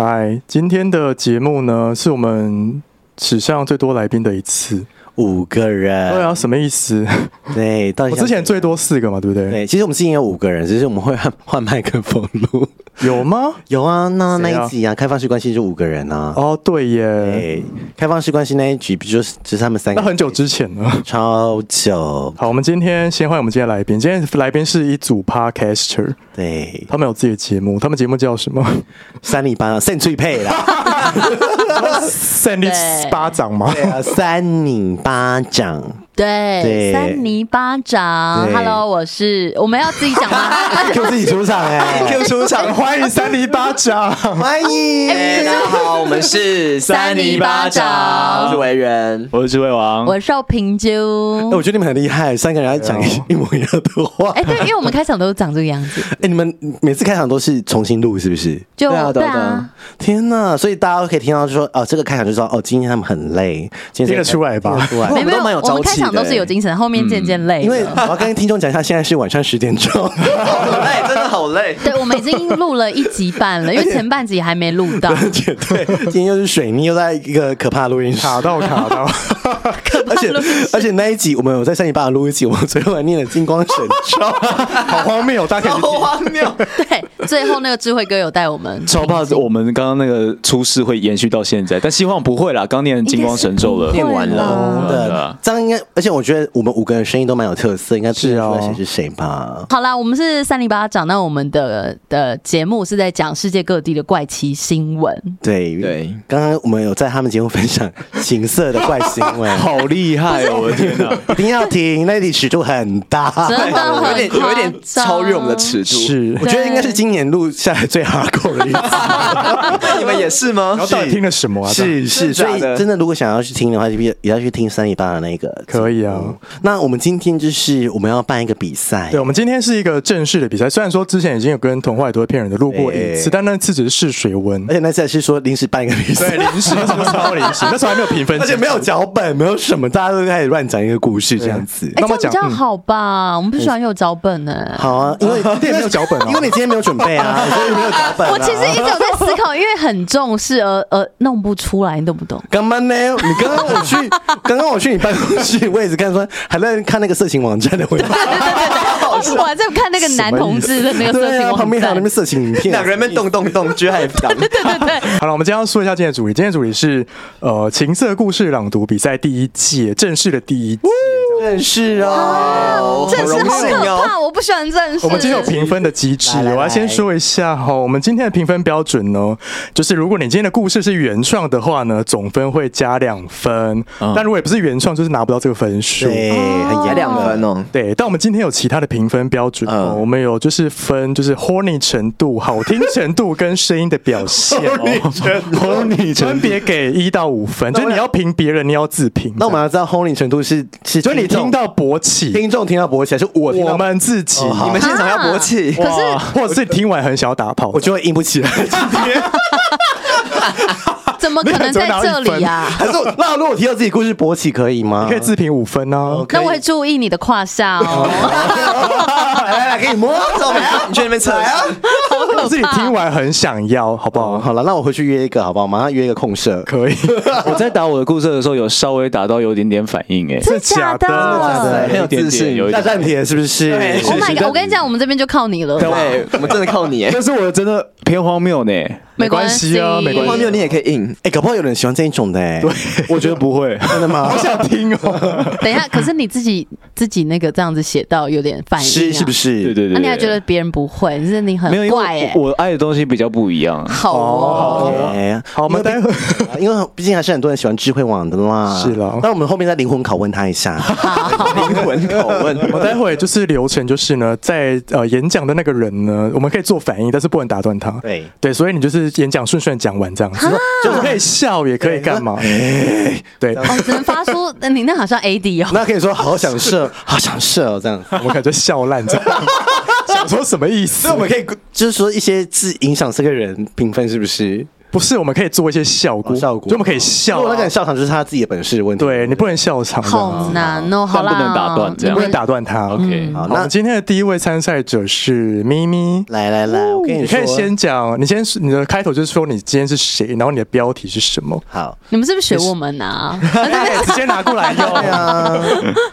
嗨，今天的节目呢，是我们史上最多来宾的一次。五个人，对啊，什么意思？对，到底我之前最多四个嘛，对不对？对，其实我们之前有五个人，只是我们会换 换麦克风录。有吗？有啊，那那一集啊，开放式关系就五个人啊。哦，对耶，对，开放式关系那一集不就是只是他们三个？那很久之前了，超久。好，我们今天先欢迎我们今天来宾。今天来宾是一组 Podcaster，对，他们有自己的节目，他们节目叫什么？三里八三最配啦，三里巴掌吗？对啊，三里巴掌。对，对三尼巴掌。Hello，我是我们要自己讲吗？Q 自己出场哎，Q 出场，欢迎三尼巴掌，欢迎。欸、大家好，我们是三尼巴掌，我是维人，我是智慧王，我是邵平啾。哎，我觉得你们很厉害，三个人要讲一模一样的话。哎，对，因为我们开场都是长这个样子。哎，你们每次开场都是重新录，是不是？就对啊，对啊。天呐，所以大家都可以听到，就说哦，这个开场就说哦，今天他们很累，听得出来吧？没有，没有，我们开场都是有精神，后面渐渐累。因为我要跟听众讲一下，现在是晚上十点钟，好累，真的好累。对，我们已经录了一集半了，因为前半集还没录到。而且对，今天又是水逆，又在一个可怕的录音室卡到卡到。而且而且那一集我们有在三零八录一集，我们最后还念了金光神咒，好荒谬，大家可以好荒谬。对，最后那个智慧哥有带我们，超怕我们刚刚那个出事会延续到现在，但希望不会啦。刚念金光神咒了，念完了的，这样应该。而且我觉得我们五个人声音都蛮有特色，应该知道谁是谁吧？好啦，我们是三零巴掌，那我们的的节目是在讲世界各地的怪奇新闻。对对，刚刚我们有在他们节目分享情色的怪新闻，好厉害哦！我的天哪，一定要听，那里尺度很大，真的有点有点超越我们的尺度。是，我觉得应该是今年录下来最 hardcore 的一次。你们也是吗？然后到底听了什么啊？是是，所以真的如果想要去听的话，就也要去听三里八的那个。可以啊。那我们今天就是我们要办一个比赛。对，我们今天是一个正式的比赛。虽然说之前已经有跟童话也都会骗人的录过一次，但那次只是试水温，而且那次还是说临时办一个比赛，对，临时超临时，那时候还没有评分，而且没有脚本，没有什么，大家都开始乱讲一个故事这样子。那么讲比较好吧？我们不喜欢有脚本呢。好啊，因为 今天没有脚本，因为你今天没有准备啊，所以没有脚本。我其实一直有在思考，因为很重视而而弄不出来，你懂不懂？干嘛呢？你刚刚我去，刚刚我去你办公室，我也是看说还在看那个色情网站的回放。我还在看那个男同志的那个色情网站，旁边还有那边色情影片，两个人在动动动，居然还当。对对对。好了，我们今天要说一下今天的主题。今天的主题是呃情色故事朗读比赛第一届正式的第一届。正式哦，正式好可怕，我不喜欢正式。我们今天有评分的机制，我要先说一下哈。我们今天的评分标准呢，就是如果你今天的故事是原创的话呢，总分会加两分；但如果也不是原创，就是拿不到这个分数。对，很严两分哦。对，但我们今天有其他的评分标准哦，我们有就是分就是 horny 程度、好听程度跟声音的表现，horny 程分别给一到五分，就是你要评别人，你要自评。那我们要知道 horny 程度是是，所以你。听到勃起，听众听到勃起，还是我我们自己？你们现场要勃起，可是或者是听完很想要打炮，我就会硬不起来。怎么可能在这里呀？还是那如果提到自己故事勃起可以吗？可以自评五分哦。那我会注意你的胯下哦。来 来来，给你摸，走没？你去那边扯呀。自己听完很想要，好不好？好了，那我回去约一个，好不好？马上约一个空社，可以。我在打我的故事的时候，有稍微打到有点点反应，哎，是假的，很有自信，有大战铁是不是？Oh my god！我跟你讲，我们这边就靠你了。对，我们真的靠你，但是我真的偏荒谬呢。没关系啊，没关系。荒谬你也可以硬。哎，搞不好有人喜欢这一种的哎。对，我觉得不会，真的吗？好想听哦。等一下，可是你自己自己那个这样子写到有点反应，是是不是？对对对。那你还觉得别人不会？就是你很怪哎。我爱的东西比较不一样。好哦。好，我们待会，因为毕竟还是很多人喜欢智慧网的嘛。是了。那我们后面再灵魂拷问他一下。灵魂拷问。我待会就是流程，就是呢，在呃演讲的那个人呢，我们可以做反应，但是不能打断他。对对，所以你就是演讲顺顺讲完这样子，就是可以笑，也可以干嘛？对，哦，只能发出 你那好像 AD 哦，那可以说好想射，好想射哦，这样我们感觉笑烂这样，想说什么意思？那我们可以就是说一些字影响这个人评分是不是？不是，我们可以做一些效果，效果，就我们可以笑。那个笑场就是他自己的本事的问题。对，你不能笑场，好难哦，好不能打断，这样不能打断他。OK，好，那今天的第一位参赛者是咪咪，来来来，我跟你说，你可以先讲，你先你的开头就是说你今天是谁，然后你的标题是什么？好，你们是不是学我们呢？直接拿过来用啊！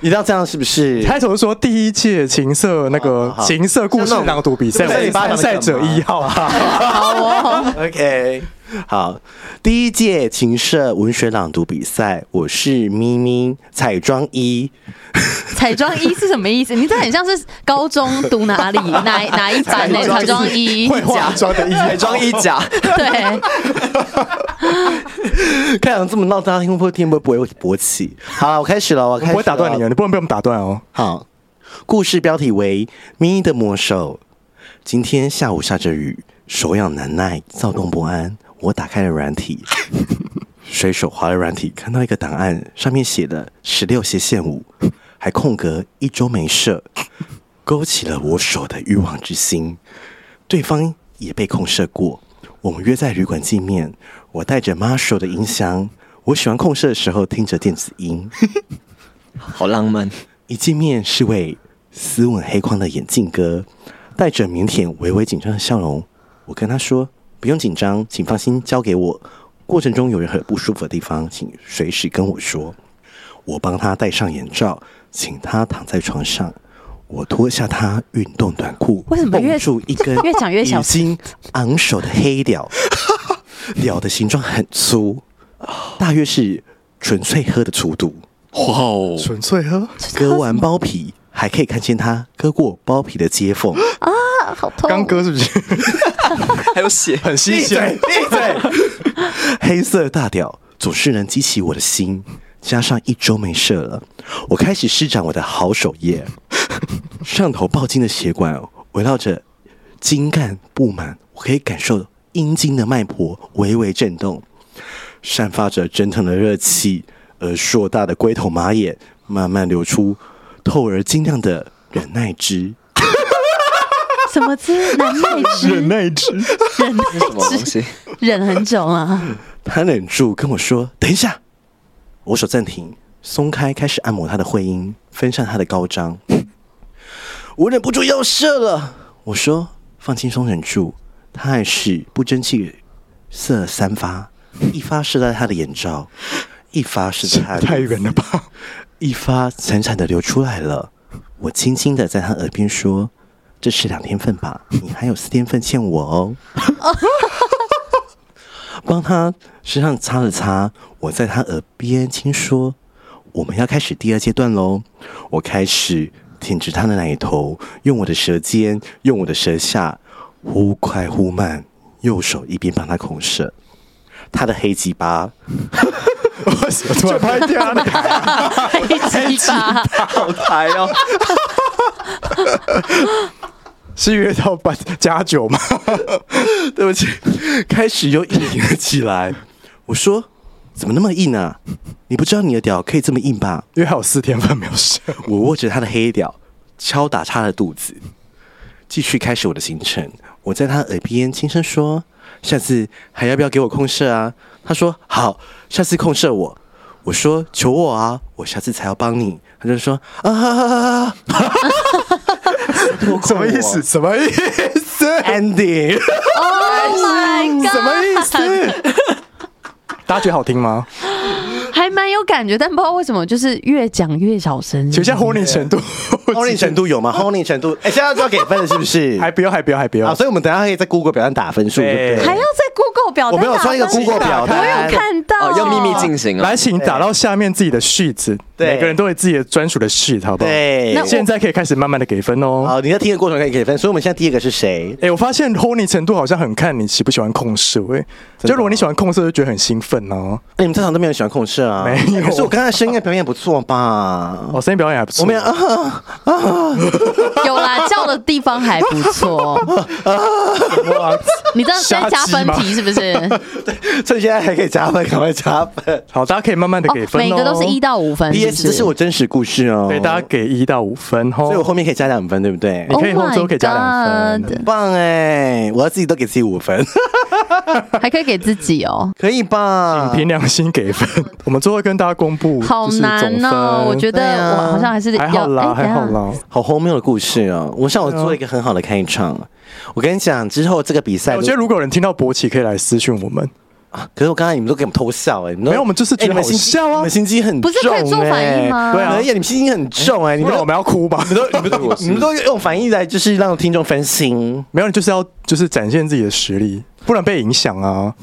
你知道这样是不是？开头是说第一届情色那个情色故事朗读比赛，参赛者一号，好哦，OK。好，第一届琴社文学朗读比赛，我是咪咪彩妆一。彩妆一是什么意思？你这很像是高中读哪里 哪哪一班呢？彩妆一会化妆的一彩妆一甲。对。看样这么闹，大家听不听不不会勃起？好了，我开始了，我开始。我会打断你啊，你不能被我们打断哦。好，故事标题为《咪咪的魔手》。今天下午下着雨，手痒难耐，躁动不安。我打开了软体，随手滑了软体，看到一个档案，上面写的十六斜线五，还空格一周没射，勾起了我手的欲望之心。对方也被控射过，我们约在旅馆见面。我带着 Marshall 的音箱，我喜欢控射的时候听着电子音，好浪漫。一见面是位斯文黑框的眼镜哥，带着腼腆、微微紧张的笑容。我跟他说。不用紧张，请放心交给我。过程中有任何不舒服的地方，请随时跟我说。我帮他戴上眼罩，请他躺在床上。我脱下他运动短裤，为什么越绑住一根 越讲越小已经昂首的黑屌，屌的形状很粗，大约是纯粹喝的粗度。哇哦，纯粹喝，割完包皮。还可以看见他割过包皮的接缝啊，好痛！刚割是不是？还有血，很吸血。闭嘴！黑色大屌总是能激起我的心，加上一周没射了，我开始施展我的好手艺。上头爆筋的血管围绕着精干布满，我可以感受阴茎的脉搏微微震动，散发着蒸腾的热气，而硕大的龟头马眼慢慢流出。透而晶亮的忍耐汁，什么汁？忍耐汁？忍耐汁？忍耐汁？忍很久啊！他忍住跟我说：“等一下。”我手暂停，松开，开始按摩他的会阴，分散他的高张。我忍不住要射了。我说：“放轻松，忍住。”他还是不争气，射了三发，一发射在他的眼罩，一发射在他的太远了吧。一发惨惨的流出来了，我轻轻的在他耳边说：“这是两天份吧，你还有四天份欠我哦。”帮他身上擦了擦，我在他耳边轻说：“我们要开始第二阶段喽。”我开始舔着他的奶头，用我的舌尖，用我的舌下，忽快忽慢，右手一边帮他控舌他的黑鸡巴。就拍掉了，黑鸡巴 好台哦！是约到八加九吗？对不起，开始又硬了起来。我说：“怎么那么硬啊？你不知道你的屌可以这么硬吧？”因为还有四天半没有射。我握着他的黑屌，敲打他的肚子，继续开始我的行程。我在他耳边轻声说：“下次还要不要给我控射啊？”他说：“好。”下次控射我，我说求我啊，我下次才要帮你。他就说啊，什么意思？什么意思？Ending？Oh my god！什么意思？大家觉得好听吗？还蛮有感觉，但不知道为什么，就是越讲越小声。请问一下 horny 程度，Horny 程度有吗？Horny 程度，哎，现在就要给分了，是不是？还不要，还不要，还不要。啊，所以我们等下可以在 Google 表上打分数，对不对？还要在 Google 表单？我没有穿一个 Google 表单，我有看到，要秘密进行。来，请打到下面自己的 sheet，每个人都有自己的专属的 sheet，好不好？对。那现在可以开始慢慢的给分哦。好，你在听的过程可以给分。所以我们现在第一个是谁？哎，我发现 Horny 程度好像很看你喜不喜欢控色，哎，就如果你喜欢控色，就觉得很兴奋哦。那你们正常都没有喜欢控色啊？没有。可是我刚才声音表演不错吧？我声音表演还不错。我们啊啊，有啦，叫的地方还不错。你知道现在加分题是不是？对，趁现在还可以加分，赶快加分。好，大家可以慢慢的给分，每个都是一到五分。P.S. 这是我真实故事哦。对，大家给一到五分哦，所以我后面可以加两分，对不对？你可以后周可以加两分，棒哎！我要自己都给自己五分，还可以给自己哦，可以吧？凭良心给分。我们最后跟大家公布，好难哦，我觉得我好像还是还好啦，还好啦，好荒谬的故事哦。我想我做一个很好的开场。我跟你讲，之后这个比赛，我觉得如果有人听到勃起，可以来私讯我们。可是我刚才你们都给我们偷笑哎，没有，我们就是觉得好笑啊，你们心机很重，不是可以做反应吗？对啊，你们心机很重哎，你们我们要哭吧？你们都你们都 你们都用反应来就是让听众分心，没有，你就是要就是展现自己的实力，不然被影响啊。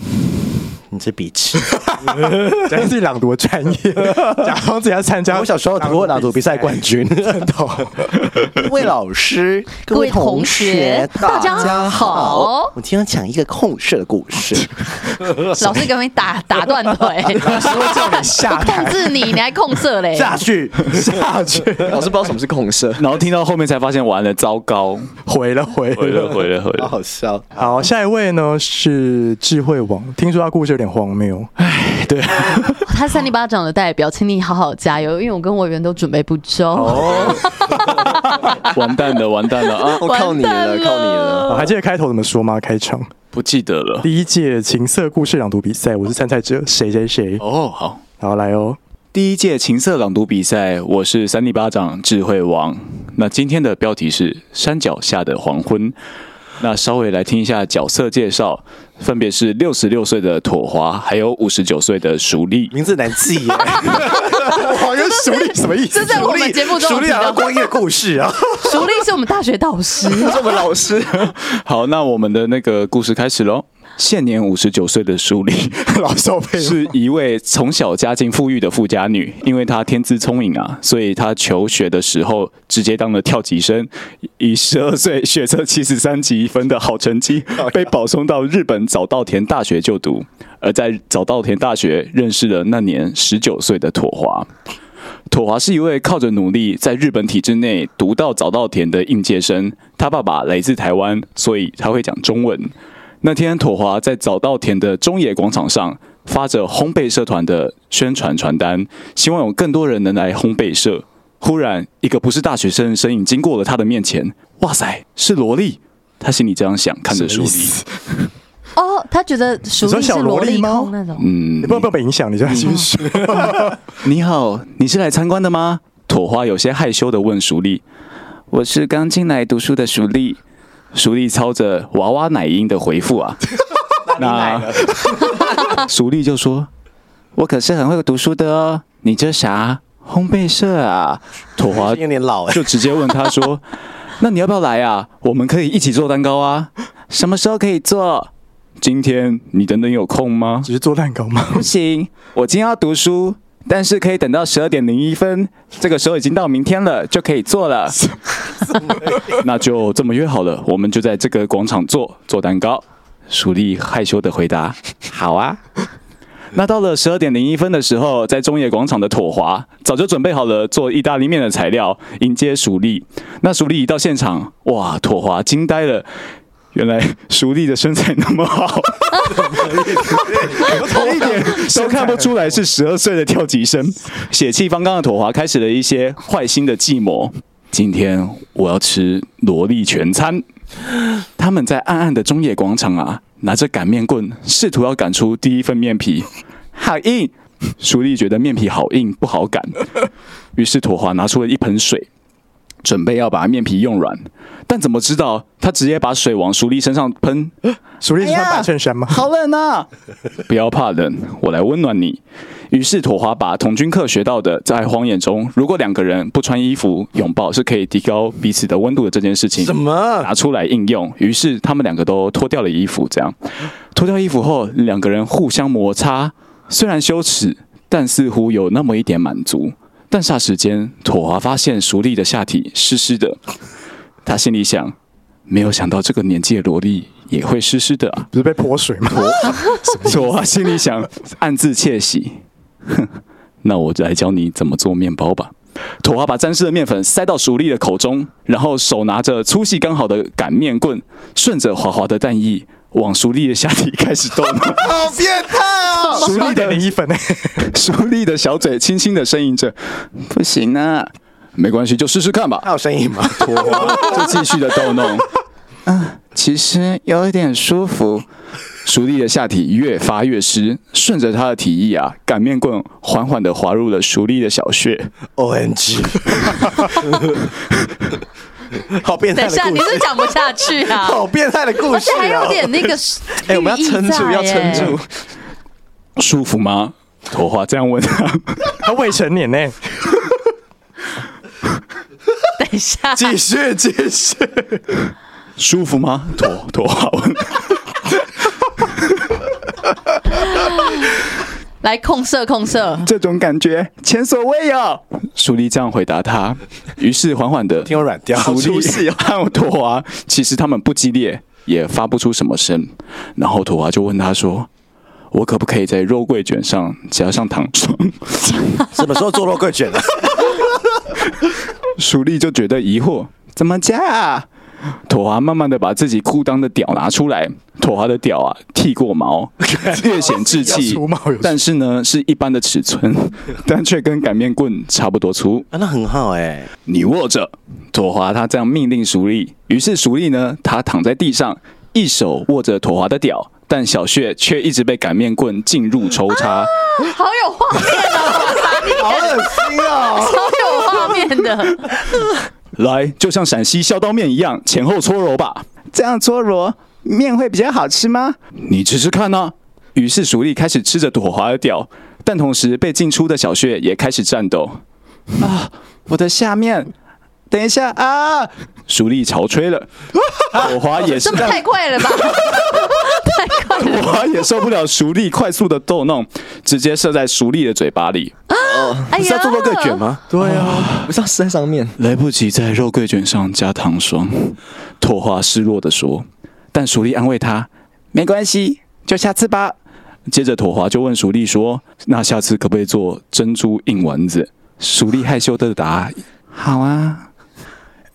你这比气，假装自己朗读专业，假装自己要参加。我小时候读过朗读比赛冠军。各位老师，各位同学，大家好。我今天讲一个控射的故事。老师给你打打断腿，老师会叫你下台，控制你，你还控射嘞？下去，下去。老师不知道什么是控射，然后听到后面才发现完了，糟糕，毁了，毁了，毁了，毁了，好好笑。好，下一位呢是智慧王，听说他故事有点荒谬，哎，对，他三里巴掌的代表，请你好好加油，因为我跟委员都准备不周，哦，完蛋了，完蛋了啊！我靠你了，靠你了！我还记得开头怎么说吗？开场不记得了。第一届情色故事朗读比赛，我是参赛者，谁谁谁？哦，好，好来哦。第一届情色朗读比赛，我是三里巴掌智慧王。那今天的标题是山脚下的黄昏。那稍微来听一下角色介绍，分别是六十六岁的妥华，还有五十九岁的淑丽。名字难记耶，妥华跟熟丽什么意思？这在我们节目中淑丽好像光阴的故事啊。熟丽是我们大学导师，是我们老师。好，那我们的那个故事开始喽。现年五十九岁的淑丽，老少配，是一位从小家境富裕的富家女。因为她天资聪颖啊，所以她求学的时候直接当了跳级生，以十二岁学测七十三级分的好成绩，被保送到日本早稻田大学就读。而在早稻田大学认识了那年十九岁的妥华。妥华是一位靠着努力在日本体制内读到早稻田的应届生。他爸爸来自台湾，所以他会讲中文。那天，妥华在早稻田的中野广场上发着烘焙社团的宣传传单，希望有更多人能来烘焙社。忽然，一个不是大学生的身影经过了他的面前。哇塞，是萝莉！他心里这样想，看着淑丽。哦，他觉得淑丽是萝莉控那种。嗯，你不要不要被影响，你这样继续。你好，你是来参观的吗？妥华有些害羞的问熟丽。我是刚进来读书的熟丽。淑丽操着娃娃奶音的回复啊，那淑丽 就说：“我可是很会读书的哦。”你这啥烘焙社啊？妥华有点老，就直接问他说：“那你要不要来啊？我们可以一起做蛋糕啊。什么时候可以做？今天你等等有空吗？只是做蛋糕吗？不行，我今天要读书。”但是可以等到十二点零一分，这个时候已经到明天了，就可以做了。那就这么约好了，我们就在这个广场做做蛋糕。淑丽害羞的回答：“好啊。”那到了十二点零一分的时候，在中野广场的妥华早就准备好了做意大利面的材料，迎接淑丽。那淑丽一到现场，哇，妥华惊呆了。原来淑丽的身材那么好，一点都看不出来是十二岁的跳级生。血气方刚的妥华开始了一些坏心的计谋。今天我要吃萝莉全餐。他们在暗暗的中野广场啊，拿着擀面棍，试图要擀出第一份面皮。好硬！淑丽觉得面皮好硬，不好擀。于是妥华拿出了一盆水。准备要把面皮用软，但怎么知道他直接把水往淑丽身上喷？淑丽是穿白衬衫吗？好冷啊！不要怕冷，我来温暖你。于是妥华把童军课学到的，在荒野中，如果两个人不穿衣服拥抱是可以提高彼此的温度的这件事情，什么拿出来应用？于是他们两个都脱掉了衣服，这样脱掉衣服后，两个人互相摩擦，虽然羞耻，但似乎有那么一点满足。但霎时间，妥华发现熟丽的下体湿湿的，他心里想：没有想到这个年纪的萝莉也会湿湿的啊！不是被泼水吗？妥华心里想，暗自窃喜。哼，那我就来教你怎么做面包吧。妥华把沾湿的面粉塞到熟丽的口中，然后手拿着粗细刚好的擀面棍，顺着滑滑的蛋液往熟丽的下体开始动。好变态哦！淑丽的零一粉呢？淑丽的小嘴轻轻的呻吟着：“不行啊，没关系，就试试看吧。”还有声音吗？妥 就继续的逗弄。嗯，其实有一点舒服。熟丽的下体越发越湿，顺着他的提议啊，擀面棍缓缓的滑入了熟丽的小穴。O N G，好变态！等一下，你是讲不下去啊？好变态的故事，而且还有点那个，哎，我们要撑住，要撑住，舒服吗？妥华这样问他，他未成年呢。等一下，继续继续，舒服吗？妥妥华问。来控色控色，这种感觉前所未有。淑丽这样回答他，于是缓缓的听我软掉。淑丽和妥华其实他们不激烈，也发不出什么声。然后妥华就问他说：“我可不可以在肉桂卷上加上糖霜？”什么时候做肉桂卷了？淑丽就觉得疑惑：“怎么加啊？”妥华慢慢的把自己裤裆的屌拿出来，妥华的屌啊剃过毛，略显稚气，但是呢是一般的尺寸，但却跟擀面棍差不多粗。啊，那很好哎、欸，你握着。妥华他这样命令淑丽，于是淑丽呢，他躺在地上，一手握着妥华的屌，但小穴却一直被擀面棍进入抽插，啊、好有画面哦，好恶心哦，超有画面的。来，就像陕西削刀面一样，前后搓揉吧。这样搓揉面会比较好吃吗？你吃吃看呢、啊。于是鼠力开始吃着朵华的屌，但同时被进出的小穴也开始颤抖。啊，我的下面！等一下啊！淑丽潮吹了，妥华也是。这么太快了吧？太快了！妥华也受不了淑丽快速的逗弄，直接射在淑丽的嘴巴里。哦，你是要做肉桂卷吗？对啊，不是要塞上面，来不及在肉桂卷上加糖霜。妥华失落的说，但淑丽安慰他，没关系，就下次吧。接着妥华就问淑丽说，那下次可不可以做珍珠硬丸子？淑丽害羞的答，好啊。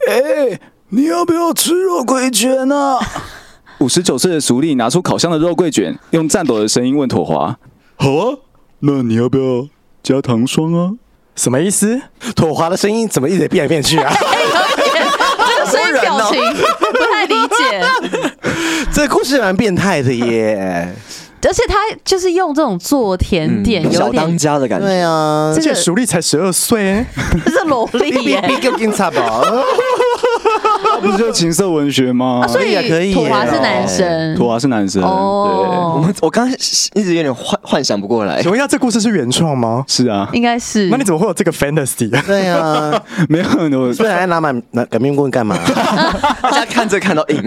哎，你要不要吃肉桂卷呢？五十九岁的淑丽拿出烤箱的肉桂卷，用颤抖的声音问妥华：“好啊，那你要不要加糖霜啊？”什么意思？妥华的声音怎么一直变来变去啊？这个声音表情不太理解。这故事蛮变态的耶。而且他就是用这种做甜点，有点小当家的感觉。对啊，而且熟丽才十二岁，哎，这是萝莉耶。不是就情色文学吗？所以也可以。土华是男生，土华是男生。哦，我们我刚才一直有点幻幻想不过来。请问一下，这故事是原创吗？是啊，应该是。那你怎么会有这个 fantasy？对啊，没有，我不然拿满拿擀面棍干嘛？大家看着看到硬。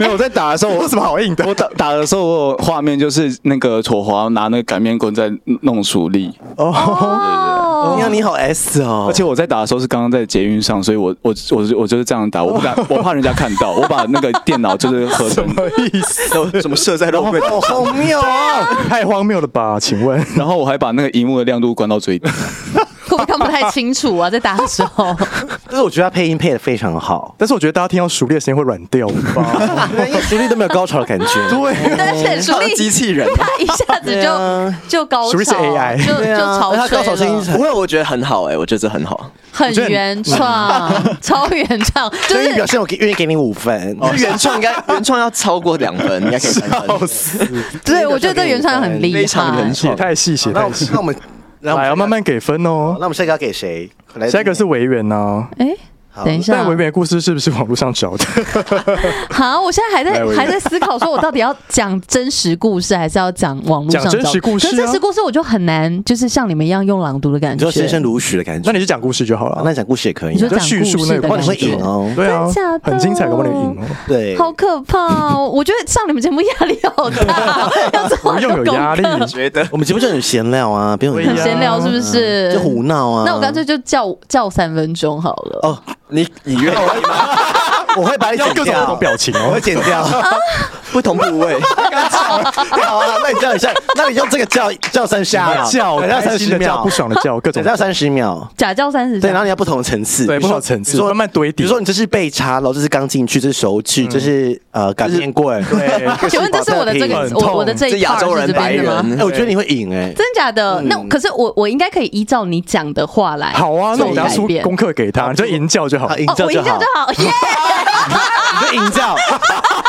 没有，我在打的时候，我有什么好硬的？我打打的时候，我有画面就是那个楚华拿那个擀面棍在弄薯粒。哦，对对对，你好 S 哦！而且我在打的时候是刚刚在捷运上，所以我我我我就是这样打，我不敢，我怕人家看到，我把那个电脑就是合成。什么意思？什么设在肉柜？好荒谬啊！太荒谬了吧？请问，然后我还把那个荧幕的亮度关到最低。会不会看不太清楚啊？在打的时候，但是我觉得他配音配的非常好。但是我觉得大家听到熟练的声音会软掉吧？因为淑丽都没有高潮的感觉。对，但是熟练机器人，他一下子就就高潮，淑丽是 AI，就就潮吹了。他高潮声音不会，我觉得很好哎，我觉得这很好，很原创，超原创。就是表现，我愿意给你五分。原创应该 原创要超过两分，应该可以三分。对，我觉得这原创很厉害，非常原创，太细写太细。那我们。来，要慢慢给分哦。那我们下一个要给谁？下一个是维园哦？哎，等一下但唯美的故事是不是网络上找的？好，我现在还在还在思考，说我到底要讲真实故事，还是要讲网络上讲真找实故事啊真实故事我就很难，就是像你们一样用朗读的感觉。你就先声如许的感觉。那你就讲故事就好了。啊那讲故事也可以你说讲叙述那个你会哦。对啊真假，的很精彩，搞不好你赢哦。对，好可怕哦！我觉得上你们节目压力好大，要做好不用有多压力功课觉得我们节目就很闲聊啊，不用很闲聊是不是？就胡闹啊。那我干脆就叫叫三分钟好了。哦，你你愿意吗？我会把你剪掉各种不同，表情哦我会。剪掉。不同部位，好啊，那你叫一下，那你用这个叫叫三十秒，叫叫开三十秒，不爽的叫，各种叫三十秒。假叫三十对，然后你要不同的层次，对不同层次慢慢堆叠比如说你这是被插，然后这是刚进去，这是手指，这是呃擀面棍。对，请问这是我的这个我我的这一是亚洲人？白人哎，我觉得你会赢哎。真假的？那可是我我应该可以依照你讲的话来好啊，那我做等下出功课给他，你就吟叫就好好，。赢叫就好吟叫就，好，耶！你就赢叫，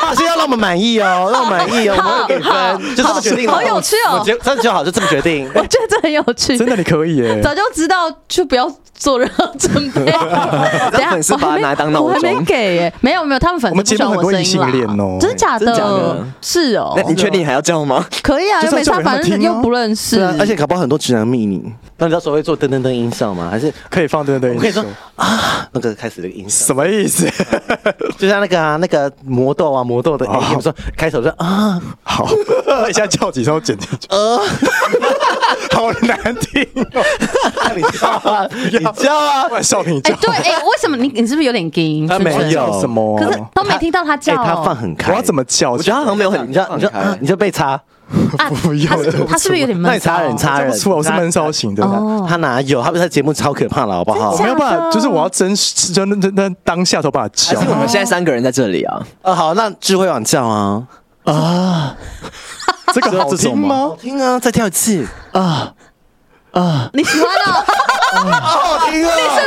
可 是要让我们满意哦，让我们满意哦，我们会给分，就这么决定了。好有趣哦。我觉得这样就好，就这么决定。我觉得这很有趣，真的你可以耶，早就知道就不要做任何准备。等粉丝把它拿来当闹钟。我还没给耶，没有没有，他们粉丝不喜欢我声音哦。真的假的？的？是哦。那，你确定还要叫吗？可以啊，又没差，反正又不认识。而且搞不好很多直男密。你。那你到时候会做噔噔噔音效吗？还是可以放噔噔音效。我可以说啊，那个开始那个音效，什么意思？就像那个啊，那个魔豆啊，魔豆的音，哦比如说开头说啊，好，一下叫几声剪进去，呃，好难听哦。那你叫啊，你叫啊少平叫，，哎对，哎，为什么？你你是不是有点惊？他没有。叫什么啊？可是都没听到他哎，叫，他放很开，我要怎么叫？我觉得他好像没有很你知道，你知道你就被插，啊？不要他是他是不是有点闷骚？那你插人插人，我是闷骚型的。哦他哪有？他不是在节目超可怕了，好不好我？没有办法，就是我要真实，真真真当下都把他叫还是。我们现在三个人在这里啊？呃，好，那智慧网叫啊 啊，这个好听吗好？听啊，再跳一次，你喜欢哦？好好听啊！你是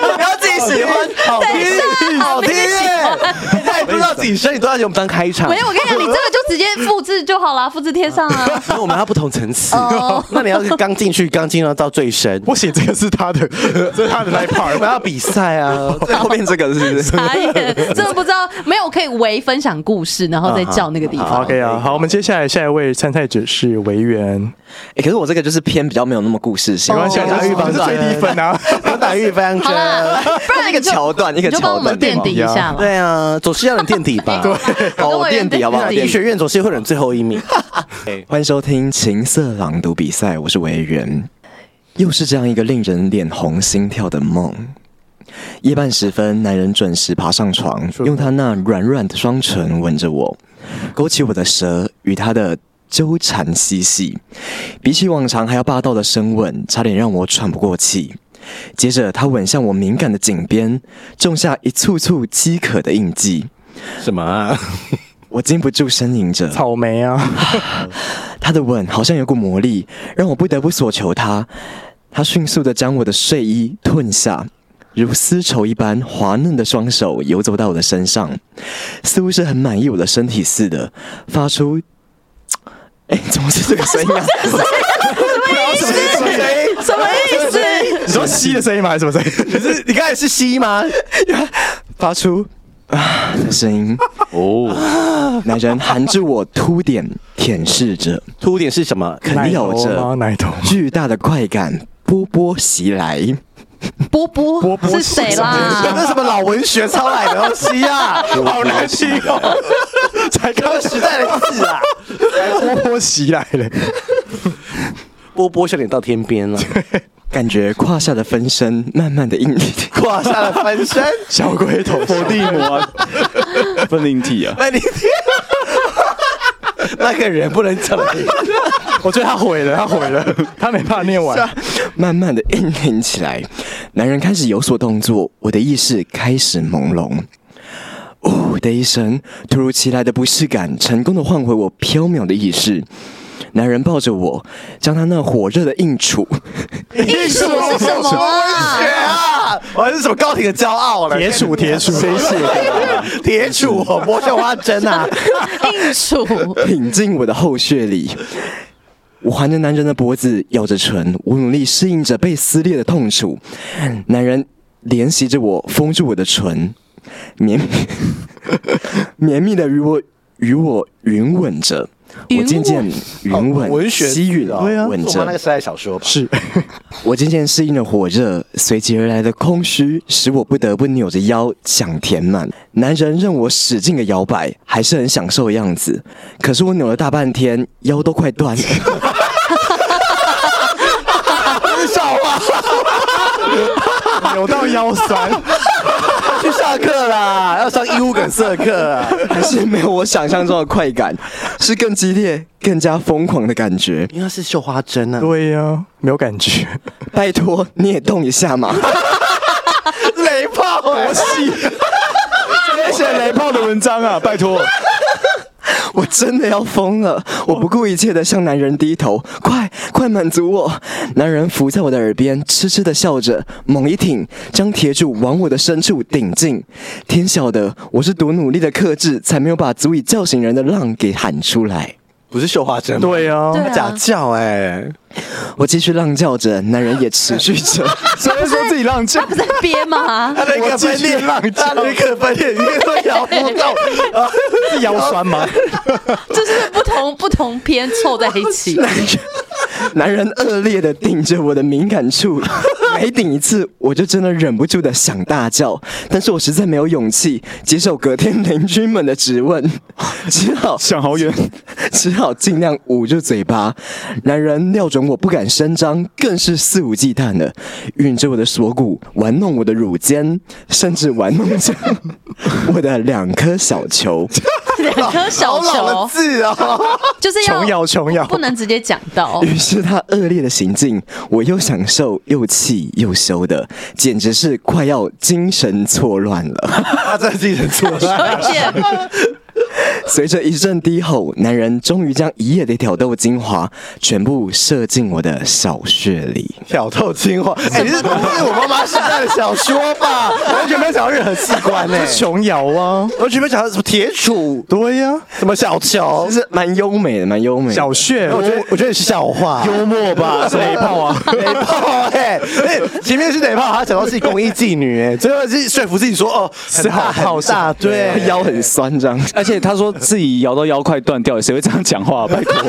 不是要自己喜欢，好听，好听耶！不知道自己声，你都要用我们当开场没。有，我跟你讲，你这个就直接复制就好了，复制贴上啊。因为我们要不同层次哦，那你要是刚进去，刚进入到最深，不行，这个是他的，这是他的那一我 part 们。要比赛啊！最 后面这个是不是？傻眼，真的不知道，没有，我可以为分享故事，然后再叫那个地方。OK 啊，好，我们接下来下一位参赛者是维园，哎，可是我这个就是偏比较没有那么故事性，没关系，打预防最低分啊。有打预防好啦针。，一个不然一个桥段，一个你就帮我桥段们垫底一下嘛。对啊，总是要人垫底吧？对，好，我垫底好不好？医学院总是会有人最后一名。欢迎收听情色朗读比赛，我是维园。又是这样一个令人脸红心跳的梦。夜半时分，男人准时爬上床，用他那软软的双唇吻着我，勾起我的舌，与他的纠缠嬉戏。比起往常还要霸道的深吻，差点让我喘不过气。接着，他吻向我敏感的颈边，种下一簇簇饥渴的印记。什么啊？我禁不住呻吟着。草莓啊，他的吻好像有股魔力，让我不得不索求他。他迅速地将我的睡衣吞下，如丝绸一般滑嫩的双手游走到我的身上，似乎是很满意我的身体似的，发出……哎，怎么是这个声音啊？什么意思？你说吸的声音吗？还是什么声音？你是你刚才是吸吗？发出啊的声音。哦，男人含住我凸点，舔舐着，凸点是什么？啃咬着，奶头巨大的快感波波袭来。波波波波是谁这啦？是什么老文学抄来的东西啊？好难听哦！才刚刚时代的字啊！波波袭来了，波波笑脸到天边了，感觉胯下的分身慢慢的硬，胯下的分身，小鬼头伏地魔啊，分灵体啊，分灵体那个人不能讲。我觉得他毁了，他毁了，他没办法念完。慢慢的硬挺起来。男人开始有所动作，我的意识开始朦胧。呜的一声，突如其来的不适感，成功的唤回我飘渺的意识。男人抱着我，将他那火热的硬处，艺术是什么啊？啊！我还是什么高铁的骄傲了？铁杵，铁杵，谁写的？铁杵哦，魔秀花针啊！硬杵，挺进我的后穴里。我环着男人的脖子，咬着唇，我努力适应着被撕裂的痛楚。男人怜惜着我，封住我的唇，绵绵 密的与我与我云吻着。我渐渐云稳，文学吸吮，对啊。吻着我妈那个时代小说吧，是。我渐渐适应了火热，随即而来的空虚，使我不得不扭着腰想填满。男人任我使劲的摇摆，还是很享受的样子。可是我扭了大半天，腰都快断了。笑话，扭到腰酸，去下课啦，要上义务梗色课啊。还是没有我想象中的快感，是更激烈、更加疯狂的感觉。因为是绣花针啊，对呀、啊，没有感觉。拜托你也动一下嘛！雷炮哎，谁 写雷炮的文章啊？拜托。我真的要疯了！我不顾一切的向男人低头，快快满足我！男人伏在我的耳边，痴痴的笑着，猛一挺，将铁柱往我的深处顶进。天晓得我是多努力的克制，才没有把足以叫醒人的浪给喊出来。不是绣花针吗？对呀、对啊假叫哎，我继续浪叫着，男人也持续着。谁会说自己浪叫？不是在憋吗？他在一个分裂，他的一个分裂，里面都摇不动，是腰酸吗？就是不同不同篇凑在一起。男人恶劣的顶着我的敏感处，每顶一次，我就真的忍不住的想大叫，但是我实在没有勇气接受隔天邻居们的质问，只好想好远。只好尽量捂住嘴巴。男人料准我不敢声张，更是肆无忌惮的吮着我的锁骨，玩弄我的乳尖，甚至玩弄着 我的两颗小球。两颗小好老的球，字哦。就是要琼瑶，琼瑶，不能直接讲到。于是他恶劣的行径，我又享受又气又羞的，简直是快要精神错乱了。他真的精神错乱。而且随着一阵低吼，男人终于将一夜的挑逗精华全部射进我的小穴里。挑逗精华，哎，这是我妈妈时代的小说吧？完全没有想到任何器官呢。琼瑶啊，完全没有想到什么铁杵，对呀、什么小球就。是蛮优美的，蛮优美的。小穴，我觉得，我觉得是笑话，幽默吧，是 雷炮啊。雷炮哎，哎，前面是雷炮，他讲到自己公益妓女，哎，最后是说服自己说，哦，是好很好大，对，腰很酸这样。而且他说 自己摇到腰快断掉，谁会这样讲话、啊？拜托。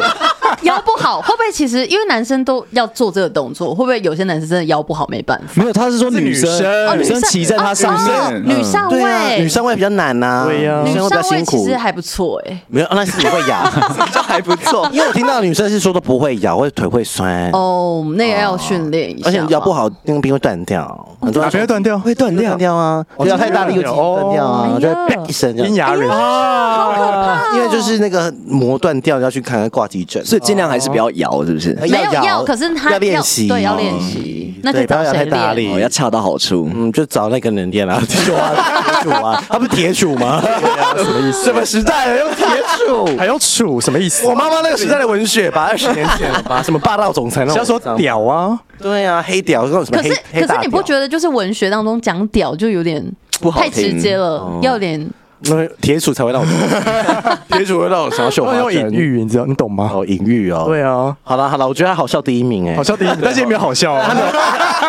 腰不好，会不会其实因为男生都要做这个动作，会不会有些男生真的腰不好没办法？没有，他是说女生，女生哦女生骑在他上面，女上位，女上位比较难呐，对呀女女生会比较上位辛苦其实。还不错哎。没有，那是你会摇，就还不错。因为我听到女生是说都不会摇，会腿会酸，哦，那个要训练一下，而且摇不。好，那个冰会断掉，很多哪边会断掉？会断掉断。掉啊，摇太大力会断掉啊，我就会啪一声这样阴。阳人啊，因为就是那个膜断掉，要去看看挂急诊。所以尽量还是不要摇，是不是？没有要，可是他要练习，对，要练习。那可以对不要？太大力哦，要恰到好处。嗯，就找那个人练啊，铁杵啊，铁杵啊，他不是铁杵吗？什么意思？什么时代了用铁杵？还用杵什么意思？我妈妈那个时代的文学吧，二十年前了吧，什么霸道总裁那种。是要说屌啊，对啊，黑屌那种什么黑可是可是你不觉得得就是文学当中讲屌就有点不好太直接了，哦要有点那铁杵才会让我，铁杵会让我想要秀花要有隐喻，你知道你懂吗？哦，隐喻哦。对啊，好了好了，我觉得他好笑第一名哎，好笑第一名，但是也没有好笑啊。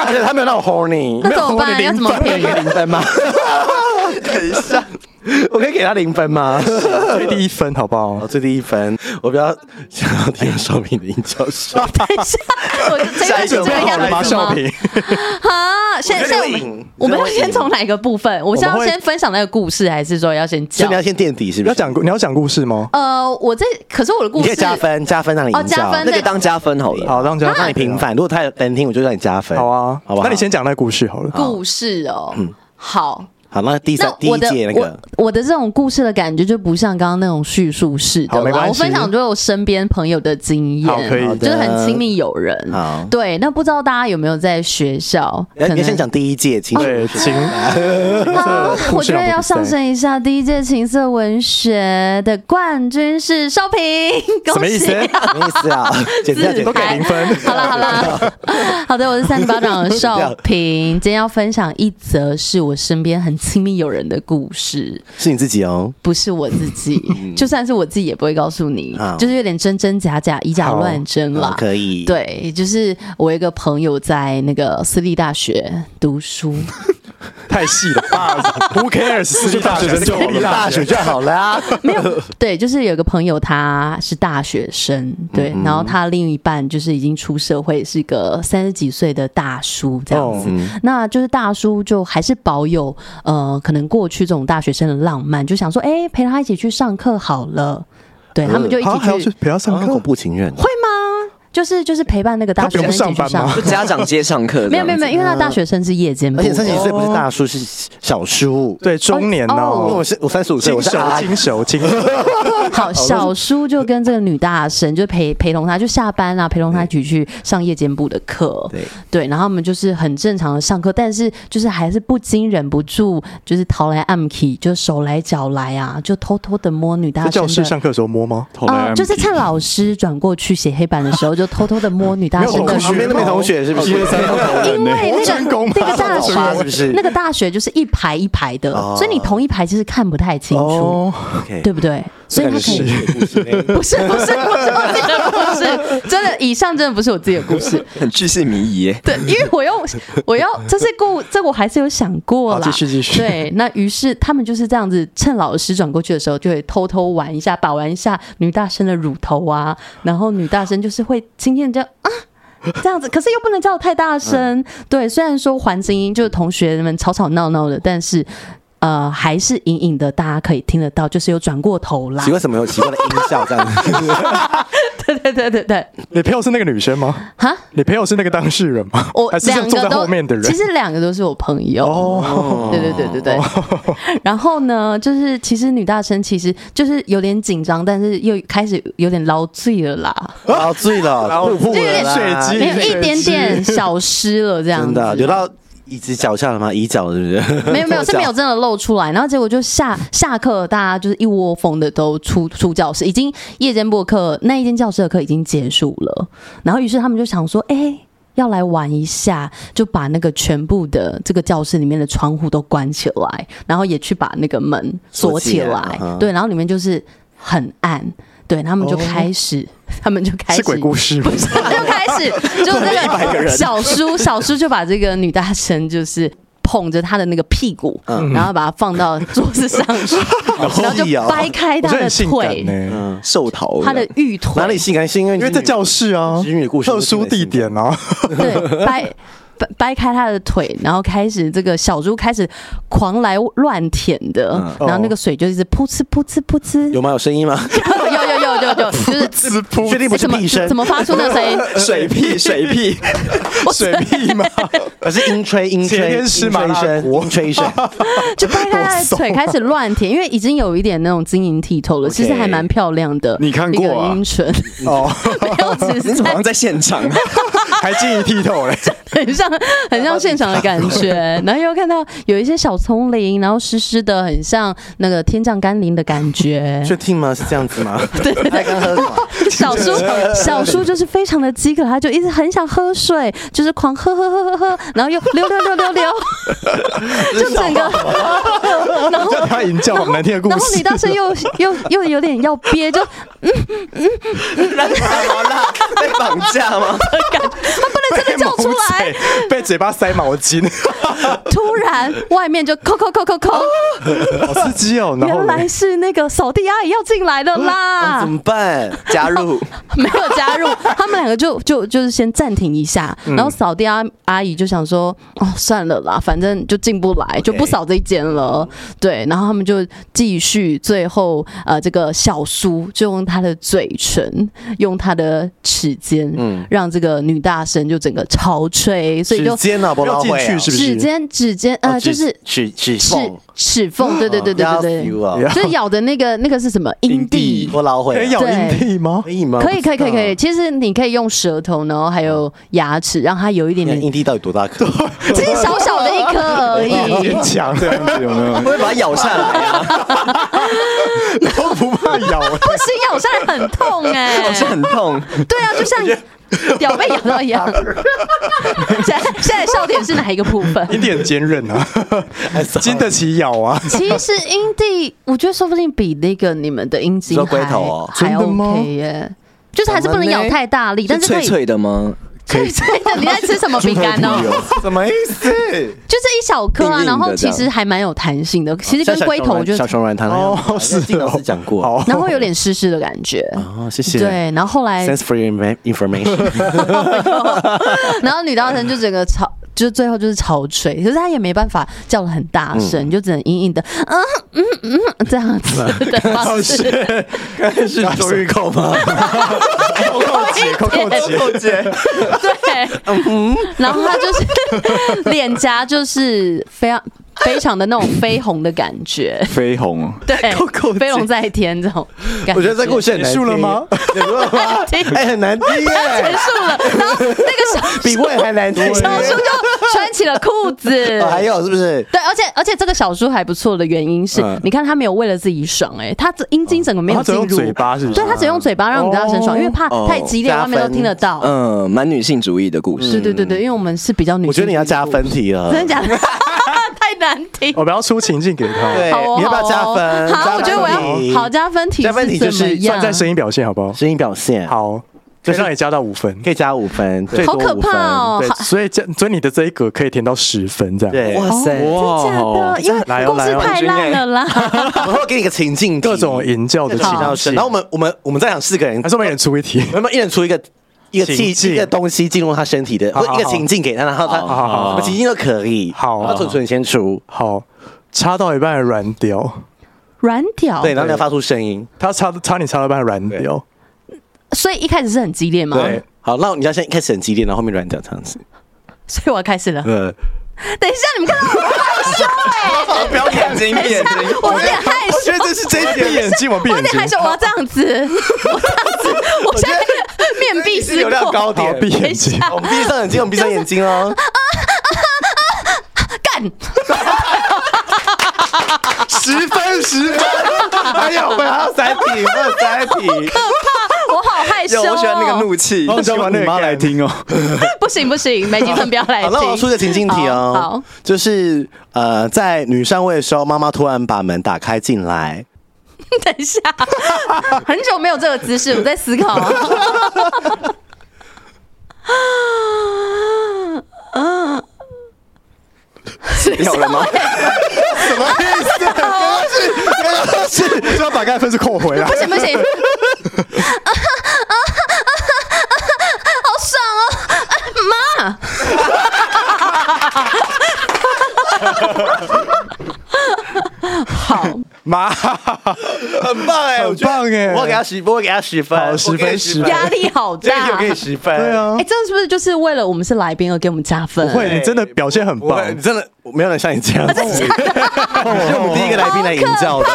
而且他没有让我 horny，那怎么办？要怎么可以评给？零分吗？等一下，我可以给他零分吗？最低一分好不好好，？最低一分，我比较想要听少平的音教授。等一下，我这个是这个 好了吗？样子吗？少平，啊，现在现在我们我们要先从哪个部分？我是要先分享那个故事，还是说要先讲所以你？要先垫底是不是？要讲故你要讲故事吗？呃，我这可是我的故事可以加分，加分让你哦加分那个当加分好了。好，让这样让你平反。如果太难听，我就让你加分。好啊，好吧？那你先讲那个故事好了。故事哦，好。好，那第三第一届那个我我的这种故事的感觉就不像刚刚那种叙述式的我分享就是我身边朋友的经验，就是很亲密友人。好对，那不知道大家有没有在学校？可能你先讲第一届情绪对，情 好，我觉得要上升。一下。第一届情色文学的冠军是少平，恭喜！什么意思？什么意思啊？简单简都给。零分。好了好了，好的，我是三十八掌的少平，今天要分享一则是我身边很亲密友人的故事，是你自己哦。不是我自己，就算是我自己也不会告诉你，就是有点真真假假、以假乱真啦。好可以。，对，就是我一个朋友在那个私立大学读书，太细了吧？Who cares？私立大学生就大学就好了啊。没有，对，就是有个朋友他是大学生，对，然后他另一半就是已经出社会，是个三十几岁的大叔这样子。那就是大叔就还是保有呃，可能过去这种大学生的浪漫，就想说，哎，陪他一起去上课好了。对他们就一起去陪他上课，恐怖情人会吗？就是就是陪伴那个大学生一起去上，就家长接上课。没有没有没有，因为他大学生是夜间部，而且三十几岁不是大叔，是小叔，对中年哦。因为我是我三十五岁，我是轻熟轻熟。好，小叔就跟这个女大生就陪陪同他，就下班啊，陪同他一起去上夜间部的课。对对，然后我们就是很正常的上课，但是就是还是不禁忍不住，就是逃来暗 key，就手来脚来啊，就偷偷的摸女大生。教室上课的时候摸吗？啊，就是趁老师转过去写黑板的时候就。就偷偷的摸女大生的，旁边都没同学是不是？因为那个 那个大学是不是？那个大学就是一排一排的，所以你同一排其实看不太清楚，对不对？所以他可以不是不是不是我自己的故事，真的以上真的不是我自己的故事，很巨细靡遗。对，因为我用我要这是故这我还是有想过啦。继续继续。对，那于是他们就是这样子，趁老师转过去的时候，就会偷偷玩一下，把玩一下女大生的乳头啊，然后女大生就是会轻轻的这样啊这样子，可是又不能叫太大声。对，虽然说环境音就是同学们吵吵闹闹的，但是。呃，还是隐隐的，大家可以听得到，就是有转过头啦。奇怪，什么有奇怪的音效这样子？对对对对对。你朋友是那个女生吗？哈？你朋友是那个当事人吗？我还是坐在后面的人？其实两个都是我朋友。哦。对对对对对。然后呢，就是其实女大生其实就是有点紧张，但是又开始有点劳醉了啦。劳醉了，然后就有点水机，一点点小湿了这样子。真的，流到。椅子脚下了吗？椅脚是不是？没有没有，是没有真的露出来。然后结果就下下课，大家就是一窝蜂的都出出教室，已经夜间播课那一间教室的课已经结束了。然后于是他们就想说，哎、欸，要来玩一下，就把那个全部的这个教室里面的窗户都关起来，然后也去把那个门锁起来。对，然后里面就是很暗。对，他们就开始，哦、他们就开始是鬼故事，不是，就开始，就那个小叔，小叔就把这个女大生就是捧着她的那个屁股，嗯、然后把她放到桌子上 然后就掰开她的腿，嗯，寿桃，她的玉腿。哪里性感？是因为因为在教室啊，故事特殊地点啊，对，掰。掰开他的腿，然后开始这个小猪开始狂来乱舔的，嗯、然后那个水就一直噗呲噗呲噗呲，有吗？有声音吗？有有有有有，就 是确定不是屁声？怎么发出那个声音？水屁水屁 水屁吗？还是阴吹阴吹阴吹声？阴吹声？就掰开他的腿开始乱舔，因为已经有一点那种晶莹剔透了，其实还蛮漂亮的。你看过阴唇哦？没有，只是好像在现场，还晶莹剔透嘞，很像。很像现场的感觉，然后又看到有一些小丛林，然后湿湿的，很像那个天降甘霖的感觉。确定吗？是这样子吗？对对对。小叔 小叔就是非常的饥渴，他就一直很想喝水，就是狂喝喝喝喝喝，然后又溜溜溜溜溜，就整个，然后他营造好难听的故事，然后你当时又又又有点要憋，就嗯嗯嗯，怎么了？被绑架吗？他不能真的叫出来，被嘴巴塞毛巾，突然外面就扣扣扣扣扣，好刺激哦！原来是那个扫地阿姨要进来了啦，怎么办？加入？没有加入，他们两个就就就是先暂停一下，然后扫地阿阿姨就想说，哦，算了啦，反正就进不来，就不扫这一间了。对，然后他们就继续，最后呃，这个小苏就用他的嘴唇，用他的齿尖，嗯，让这个女大生就整个潮吹，所以就。尖啊，不要进去是不是？指尖，指尖，呃，就是指指缝，齿缝，对对对对对对，就是咬的那个那个是什么？阴蒂，我老会可以咬阴蒂吗？可以吗？可以可以可以可以。其实你可以用舌头，然后还有牙齿，让它有一点点。阴蒂到底多大颗？其实小小的一颗而已。坚强这样子有没有？会把它咬下来啊？都不怕咬，不行，咬下来很痛哎，好像很痛。对啊，就像。表被咬到一样。现在现在笑点是哪一个部分？阴蒂很坚韧啊，经得起咬啊。其实阴蒂，我觉得说不定比那个你们的阴茎还还 OK 耶，就是还是不能咬太大力，但是脆脆的吗？脆脆的，你在吃什么 饼干呢？什么意思？就这一小颗啊，然后其实还蛮有弹性的，其实跟龟头就小熊软糖哦是老师讲过。然后有点湿湿的感觉。哦，谢谢。对，然后后来，Thanks for your inf- information。然后女大生就整个超，就是最后就是潮吹，可是他也没办法叫的很大声，就只能硬硬的，嗯嗯嗯这样子的方式。是周玉蔻吗？扣扣姐，扣扣姐，蔻姐。对，然后他就是 脸颊就是非常非常的那种绯红的感觉，绯红哦，对，扣扣姐飞龙在天这种感觉。我觉得这故事很难结束了吗？结束了吗？哎，很难听结，束了，然后那个小 比我还难听。小叔就穿起了裤子。哦还有是不是？对，而且而且这个小叔还不错的原因是，嗯你看他没有为了自己爽，哎，他这阴茎整个没有他只用进入嘴巴是不是？对他只用嘴巴让你知道很爽，哦因为怕太激烈，外面都听得到。嗯，蛮女性主义的故事。对对对对，因为我们是比较女性，我觉得你要加分，题了。真的假的？太难听。我们要出情境给他，对好哦，你要不要加分？好我觉得我要好加分题，加分题就是怎么样算在声音表现好不好？声音表现，，好，可以让你加到五分。可以加五分，最多好可五分。怕哦！对，所以这所以你的这一格可以填到十分这样。对，哇塞，哦真的假的？因为来哦故事太烂了啦。我会给你个情境题，各种营教的情境然后我们我们我们在场四个人还，是我们一人出一题。我们一人出一个一个气一个东西进入他身体的，一个情境给他，然后他好好好什么情境都可以。好他蠢蠢先出，好，插到一半的软屌，软屌，对，然后你要发出声音，他插插你插到一半的软屌，所以一开始是很激烈吗？对，好，那你要先一开始很激烈，然后后面软掉这样子。所以我要开始了。呃，等一下，你们看到我害羞哎，不要眼睛，闭眼睛，我有点害羞，我觉得这是这一闭眼睛，我闭眼睛我有点害。羞，我要这样子，我这样子，我现在面壁思流量过。高点。闭眼睛。我们闭上眼睛，我们闭上眼睛哦。干，十分，十分。还有，我们还有三题，我们有三题。我好害羞哦，我喜欢那个哦。怒气。我喜欢那你妈个来听哦。不 行不行，每集分不要来好，那我要出。个情境题哦。好好就是呃，在女上位的时候，妈妈突然把门打开进来，等一下，很久没有这个姿势，我在思考。掉了吗？什么意思？刚刚是刚刚是，我要把刚才分数扣回来不。行不行，好爽哦！妈，好，妈，很棒我要给他十，我要给他十分，好十分十分压力好大这个。我给你十分。对，啊哎，，这是不是就是为了我们是来宾而给我们加分？不会，你真的表现很棒。你真的没有人像你这样子，是 我们第一个来宾来营造的。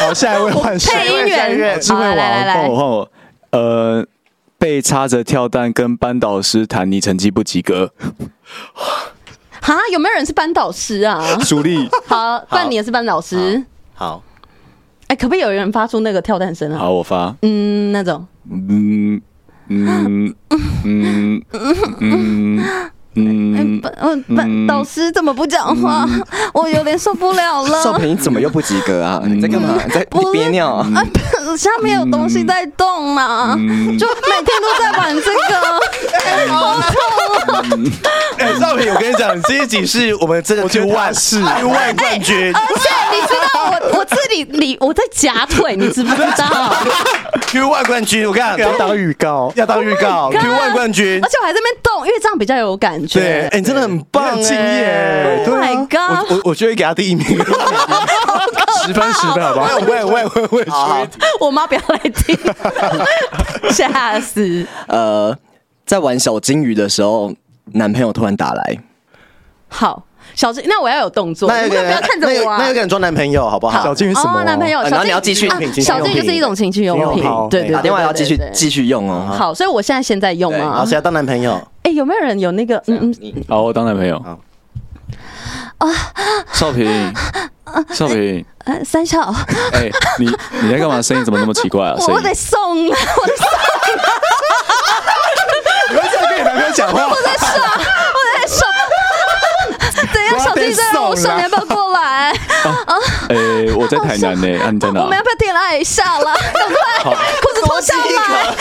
好，下一位换谁？配音员，好智慧王来来来来，换我换我，呃，被插着跳蛋跟班导师谈你成绩不及格，哈，有没有人是班导师啊？主力。好，不然你也是班导师。好，哎，可不可以有人发出那个跳蛋声啊？好，我发，嗯，那种。嗯嗯嗯嗯嗯，班导师怎么不讲话？我有点受不了了。少平，你怎么又不及格啊？你在干嘛？你在不憋尿啊？啊，下面有东西在动啦，就每天都在玩这个，好痛啊！哎，少平，我跟你讲，这一集是我们真的我觉 Q 得他万事 Q 万冠军而且你知道我 我这里里我在夹腿，你知不知道？Q 万冠军，我跟你讲，要当预告，要当预告，Q 万冠军而。且我还在那边动，因为这样比较有感对，觉。哎，你真的很棒，很敬业。Oh 对 my 啊，god！我我就会给他第一名。十分十分，好不好？我也我也我也我也好我妈不要来听，吓死！呃，在玩小金鱼的时候，男朋友突然打来，好，小金，那我要有动作，那有个人你们不要看着我啊那有。人装男朋友，好不好？小金鱼什么啊？哦，男朋友，呃小金然后你要继续小金就是一种情趣用品对对对，打电话要继续对对对继续用哦。好，所以我现在现在用对，吗好，？谁要当男朋友？哎，有没有人有那个嗯嗯？好，我当男朋友。少平，少平，呃三少，哎，你你在干嘛？声音怎么那么奇怪啊？我得。送啊，我得送，你会这样跟你男朋友讲话？我在送，我在送。等一下，小弟在让我送，你要不要过来？哎，我在台南呢，啊，你在哪？我们要不要点来一下啦？赶快，裤子脱下来。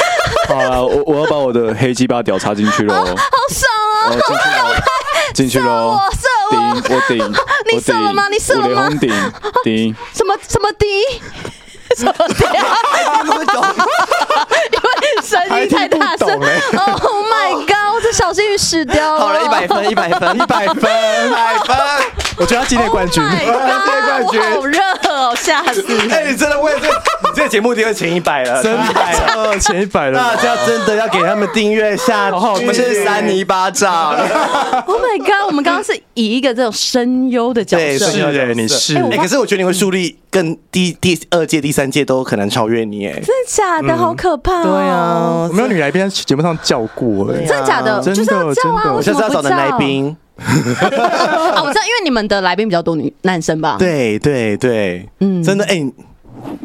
好了，我我要把我的黑鸡巴屌插进去喽。好爽啊！进去喽，进去喽。顶，我顶，你射了吗？你射了吗？顶顶。什么什么顶？什么顶？听不懂，因为声音太大声。Oh my god！这小心雨死掉了。好了，一百分，一百分，一百分，一百分。我觉得他今天冠军，今天冠军，好热哦，吓死！哎，你真的为这，你这个节目定位前一百了，真的前一百了。大家真的要给他们订阅下，我们是三尼巴掌。Oh my god！我们刚刚是以一个这种声优的角色，是的，你是。哎，可是我觉得你会树立更第第二届、第三届都可能超越你，哎，真的假的？好可怕！对啊，我没有女来宾在节目上叫过，真的假的？就是要叫啊！我下次要找的来宾。啊，我知道，因为你们的来宾比较多女男生吧？对对对，嗯，真的，哎，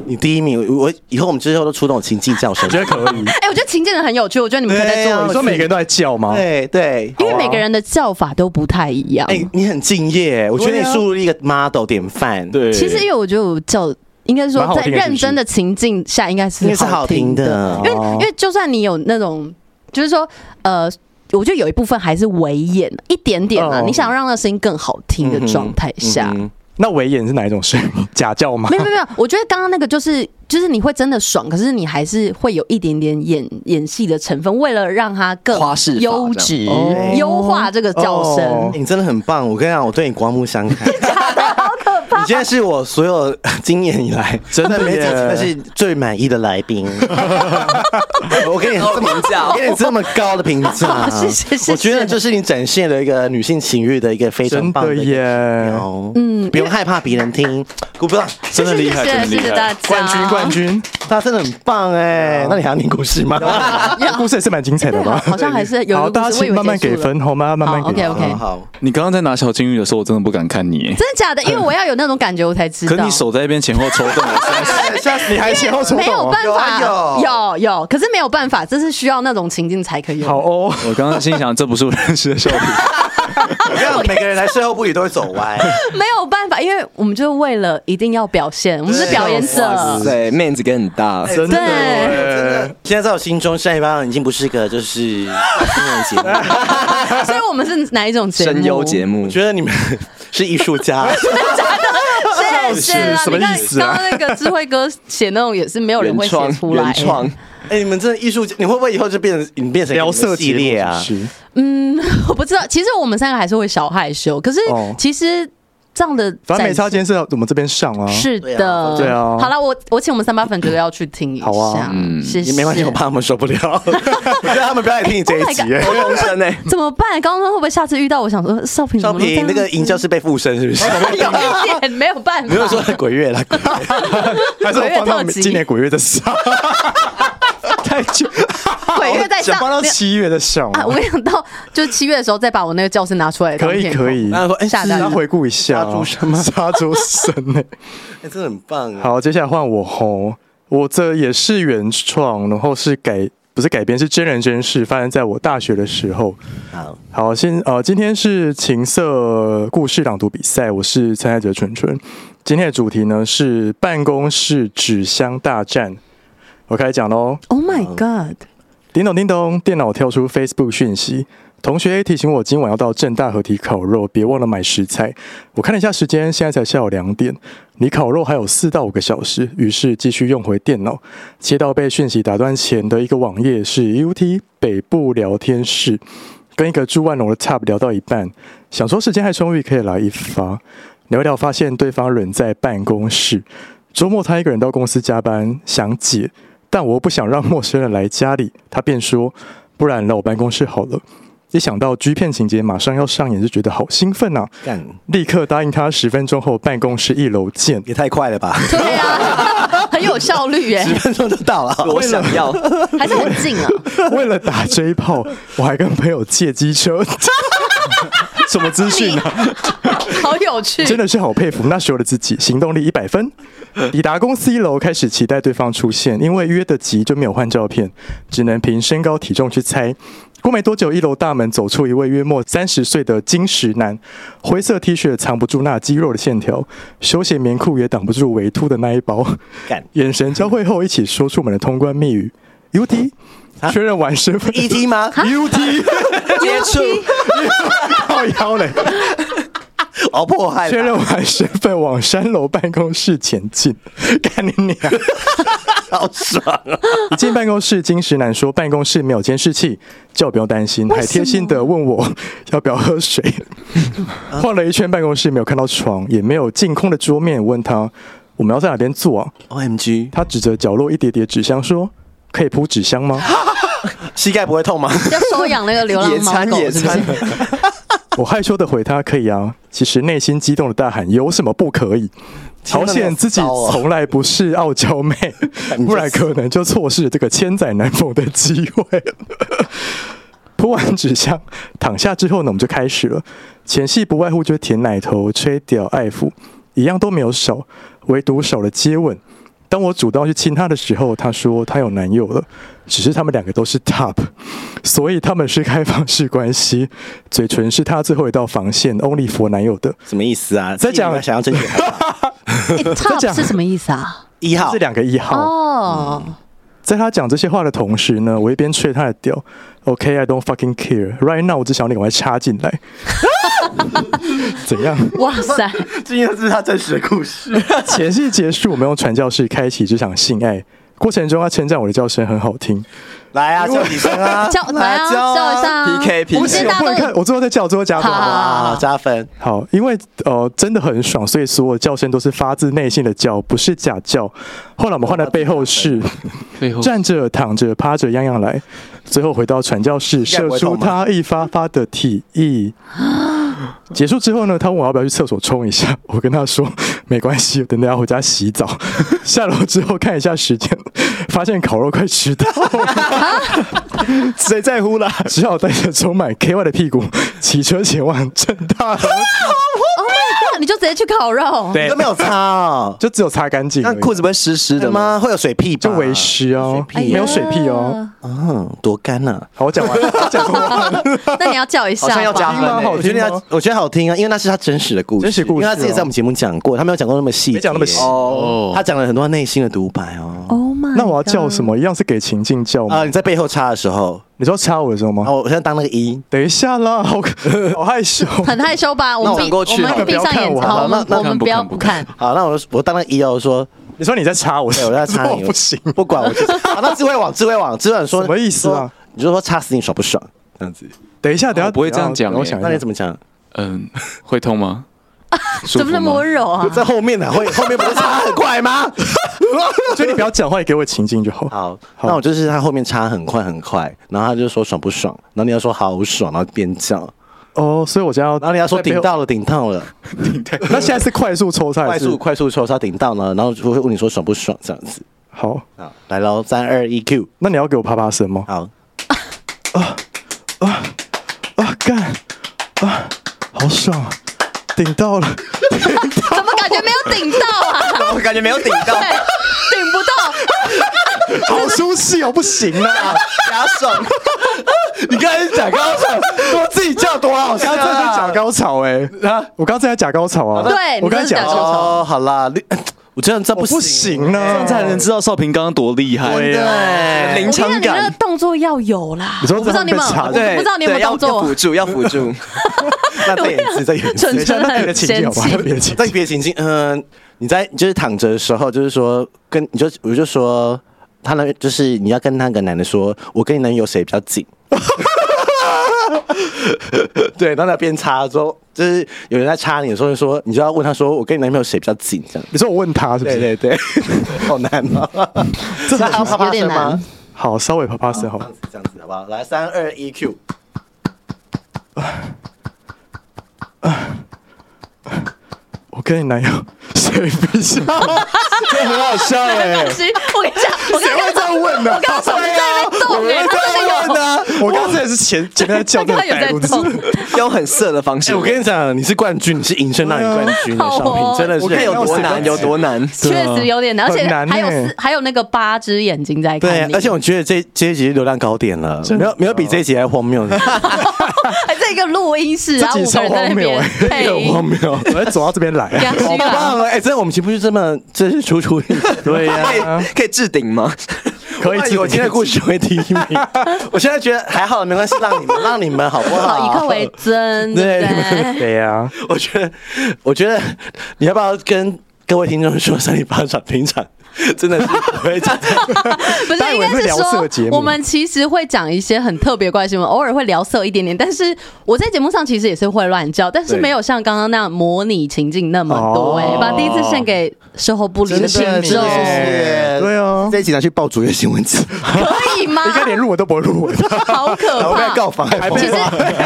你第一名，我以后我们之后都出那种情境叫声，我觉得可以。哎，我觉得情境的很有趣，我觉得你们可以再做。你说每个人都在叫吗？对对，因为每个人的叫法都不太一样。哎，你很敬业，我觉得你输入一个 model 典范。对，其实因为我觉得我叫，应该说在认真的情境下，应该是是好听的。因为因为就算你有那种，就是说，呃。我觉得有一部分还是微演一点点啊，你想让那声音更好听的状态下，那微演是哪一种声音？假叫吗？没有没有，我觉得刚刚那个就是就是你会真的爽，可是你还是会有一点点演演戏的成分，为了让它更优质优化这个叫声。你真的很棒，我跟你讲，我对你刮目相看。你今天是我所有 今年以来真的没几次，但是最满意的来宾。我给你这么评价，给你这么高的评价，谢谢谢。我觉得这是你展现了一个女性情欲的一个非常棒的耶。嗯，不用害怕别人听，鼓掌，真的厉害，真的厉害，冠军冠军，大家真的很棒哎。那你还要念故事吗？故事也是蛮精彩的吧？好像还是有。大家请慢慢给分好吗？慢慢给。OK OK。好，你刚刚在拿小金鱼的时候，我真的不敢看你。真的假的？因为我要有那种。感觉我才知道，可你手在一边前后抽动，你还前后抽动，没有办法，有有有，可是没有办法，这是需要那种情境才可以。好哦，我刚刚心想，这不是我认识的少平。每个人来最后不语都会走歪，没有办法，因为我们就为了一定要表现，我们是表演者，对，面子给很大，真的，真的。现在在我心中，下一班已经不是个就是新闻节目，所以我们是哪一种节目？声优节目？我觉得你们是艺术家。是什么意思？刚刚那个智慧哥写那种也是没有人会写出来。原创，哎，你们这艺术家，你会不会以后就变成你变成聊色系列啊？嗯，我不知道。其实我们三个还是会小害羞，可是其实。这样的，反正没差，今天是要我们这边上啊。是的，对啊。好了，我我请我们三八粉觉得要去听一下。好啊，嗯，谢谢。没关系，我怕他们受不了。我觉得他们不要来听你这一集。高中生呢？怎么办？高中生会不会下次遇到？我想说，少平，少平，那个银教是被附身是不是？有一点没有办法。没有说鬼月了，还是我放到今年鬼月的上。太久，鬼月在上，放到七月的上啊！我想到就是七月的时候再把我那个教室拿出来。可以可以。然后说，哎，大家回顾一下。杀猪神吗？杀猪神呢？哎，真的很棒。好，接下来换我吼，我这也是原创，然后是改，不是改编，是真人真事，发生在我大学的时候。好，好，先呃，今天是情色故事朗读比赛，我是参赛者纯纯。今天的主题呢是办公室纸箱大战。我开始讲喽。Oh my god！叮咚叮咚，电脑跳出 Facebook 讯息，同学 A 提醒我今晚要到正大合体烤肉，别忘了买食材。我看了一下时间，现在才下午两点，离烤肉还有四到五个小时。于是继续用回电脑，切到被讯息打断前的一个网页，是 UT 北部聊天室，跟一个住万隆的 Top 聊到一半，想说时间还充裕，可以来一发。聊聊，发现对方人在办公室，周末他一个人到公司加班，想解。但我不想让陌生人来家里，他便说：“不然来我办公室好了。”一想到 G 片情节马上要上演，就觉得好兴奋啊！干立刻答应他，十分钟后办公室一楼见。也太快了吧？对啊，很有效率耶！十分钟就到了，我想要，还是很近啊。为了打这一炮，我还跟朋友借机车。什么资讯呢？好有趣，真的是好佩服那时候的自己，行动力一百分。抵达公司一楼，开始期待对方出现，因为约得急就没有换照片，只能凭身高体重去猜。过没多久，一楼大门走出一位约莫三十岁的金石男，灰色 T 恤藏不住那肌肉的线条，休闲棉裤也挡不住围凸的那一包。眼神交汇后，一起说出我们的通关密语：UT。确认完身份，ET 吗？UT 接触，好 腰嘞。好 迫害。确认完身份，往三楼办公室前进。干你娘！好爽啊！一进办公室，金石男说办公室没有监视器，叫我不用担心，还贴心的问我要不要喝水。晃了一圈办公室，没有看到床，也没有净空的桌面。问他我们要在哪边坐啊？OMG！他指着角落一叠叠纸箱说：“可以铺纸箱吗？膝盖不会痛吗？”要收养那个流浪猫狗是不是？我害羞的回他：“可以啊。”其实内心激动的大喊：“有什么不可以？”好险自己从来不是傲娇妹，不然可能就错失了这个千载难逢的机会。铺完纸箱，躺下之后呢，我们就开始了。前戏不外乎就是舔奶头、吹屌、爱抚，一样都没有少，唯独少了接吻。当我主动去亲她的时候，她说她有男友了，只是他们两个都是 top，所以他们是开放式关系。嘴唇是她最后一道防线，only for 男友的。什么意思啊？在讲想要争取。Top 是什么意思啊？一号是两个一号哦。在他讲这些话的同时呢，我一边吹他的屌。OK，I don't fucking care。Right now，我只想你赶快插进来。怎样？哇塞！这应该是他真实的故事。前戏结束，我们用传教士开启这场性爱。过程中，他称赞我的叫声很好听。来啊，叫几声啊！叫来啊，叫一下 PK PK。不行，我不能看，我最后再叫，最后加分。好，加分。好，因为呃真的很爽，所以所有叫声都是发自内心的叫，不是假叫。后来我们换了背后式，站着、躺着、趴着，样样来。最后回到传教室，射出他一发发的体液。结束之后呢，他问我要不要去厕所冲一下，我跟他说没关系，等等要回家洗澡。下楼之后看一下时间，发现烤肉快迟到了，谁在乎啦？只好带着充满 KY 的屁股骑车前往正大河。你就直接去烤肉，对，都没有擦哦，就只有擦干净。那裤子不会湿湿的吗？会有水屁，就为湿哦，没有水屁哦。嗯，多干呐！好，我讲完，讲完。那你要叫一下，好像要加分吗？我觉得我觉得好听啊，因为那是他真实的故事，真实故事。因为他自己在我们节目讲过，他没有讲过那么细，没讲那么细哦。他讲了很多内心的独白哦。Oh my！那我要叫什么？一样是给情境叫吗？啊，你在背后插的时候，你说插我的时候吗？哦，我现在当那个一。等一下啦，好 好害羞，很害羞吧？我们闭过去，我们闭上眼睛，好，那我们不要不看。好，那我我当那个一哦，说。你说你在插我，我在插你，不行，不管我。好，那智慧网，智慧网，智慧网说什么意思啊？你就说插死你爽不爽？这样子。等一下，等下不会这样讲。我想，那你怎么讲？嗯，会痛吗？怎么那么温柔啊？在后面呢，会后面不是插很快吗？所以你不要讲话，你给我情境就好。好，那我就是他后面插很快很快，然后他就说爽不爽？然后你要说好爽，然后边叫。哦，所以我就要，然后你要说顶到了，顶到了，顶到那现在是快速抽插，快速快速抽插顶到了，然后就会问你说爽不爽这样子。好，好，来喽，三二一，Q。那你要给我啪啪声吗？好，啊啊啊干啊，好爽，顶到了，觉没有顶到啊？我感觉没有顶到，顶不到，好舒适哦，不行啊，牙爽。你刚才讲，刚刚讲，我自己叫多好笑！刚才是假高潮哎，啊，我刚才在假高潮啊，对，我刚才假高潮。哦，好啦，你 我这样这不不行呢，这样才能知道少平刚刚多厉害。对，临场感，你那个动作要有啦。你说不知道你有没有？不知道你有没有动作？要辅助，要辅助。那再演一次，再演一次。纯纯的情境，好吧？别的情境，再别的情境。嗯，你在就是躺着的时候，就是说跟你就我就说他那就是你要跟那个男的说，我跟你男友谁比较紧？对，然后那边插说，就是有人在插你的时候，说你就要问他说，我跟你男朋友谁比较紧？这样，你说我问他是不是？对对对，好难啊！这还要啪啪声吗？好，稍微啪啪声好，这样子这样子好不好？来，三二一，Q。我跟你男友谁 谁比较？这很好笑哎、欸！我跟你讲，谁会这样问呢、啊？我刚刚手机在那边动哎、欸，他真的有。我刚才也是前前面在叫这个带路，用很色的方式。欸、我跟你讲，你是冠军，你是银声那里冠军的商品，哦、真的是。我看有多难，有多难，确实有点难，而且还有四，还有那个八只眼睛在看。对，而且我觉得这这一集流量高点了，没有没有比这一集还荒谬的。还在一个录音室，然后五个人在那边配音，荒谬。我走到这边来，好棒哎！真的，我们岂不是这么真是楚楚？对呀，可以置顶吗？可以，我今天的故事会第一名。我现在觉得还好，没关系，让你们，让你们好不好？好，以客为尊，对对呀。我觉得，我觉得你要不要跟各位听众说三里巴掌平常？真的是不会讲，不是应该是说，我们其实会讲一些很特别怪新闻，偶尔会聊色一点点。但是我在节目上其实也是会乱叫，但是没有像刚刚那样模拟情境那么多。哎，把第一次献给售后部里的听众。对哦，这一集拿去报主页新闻纸，可以吗？应该连录我都不会录我，好可怕！告妨害。其实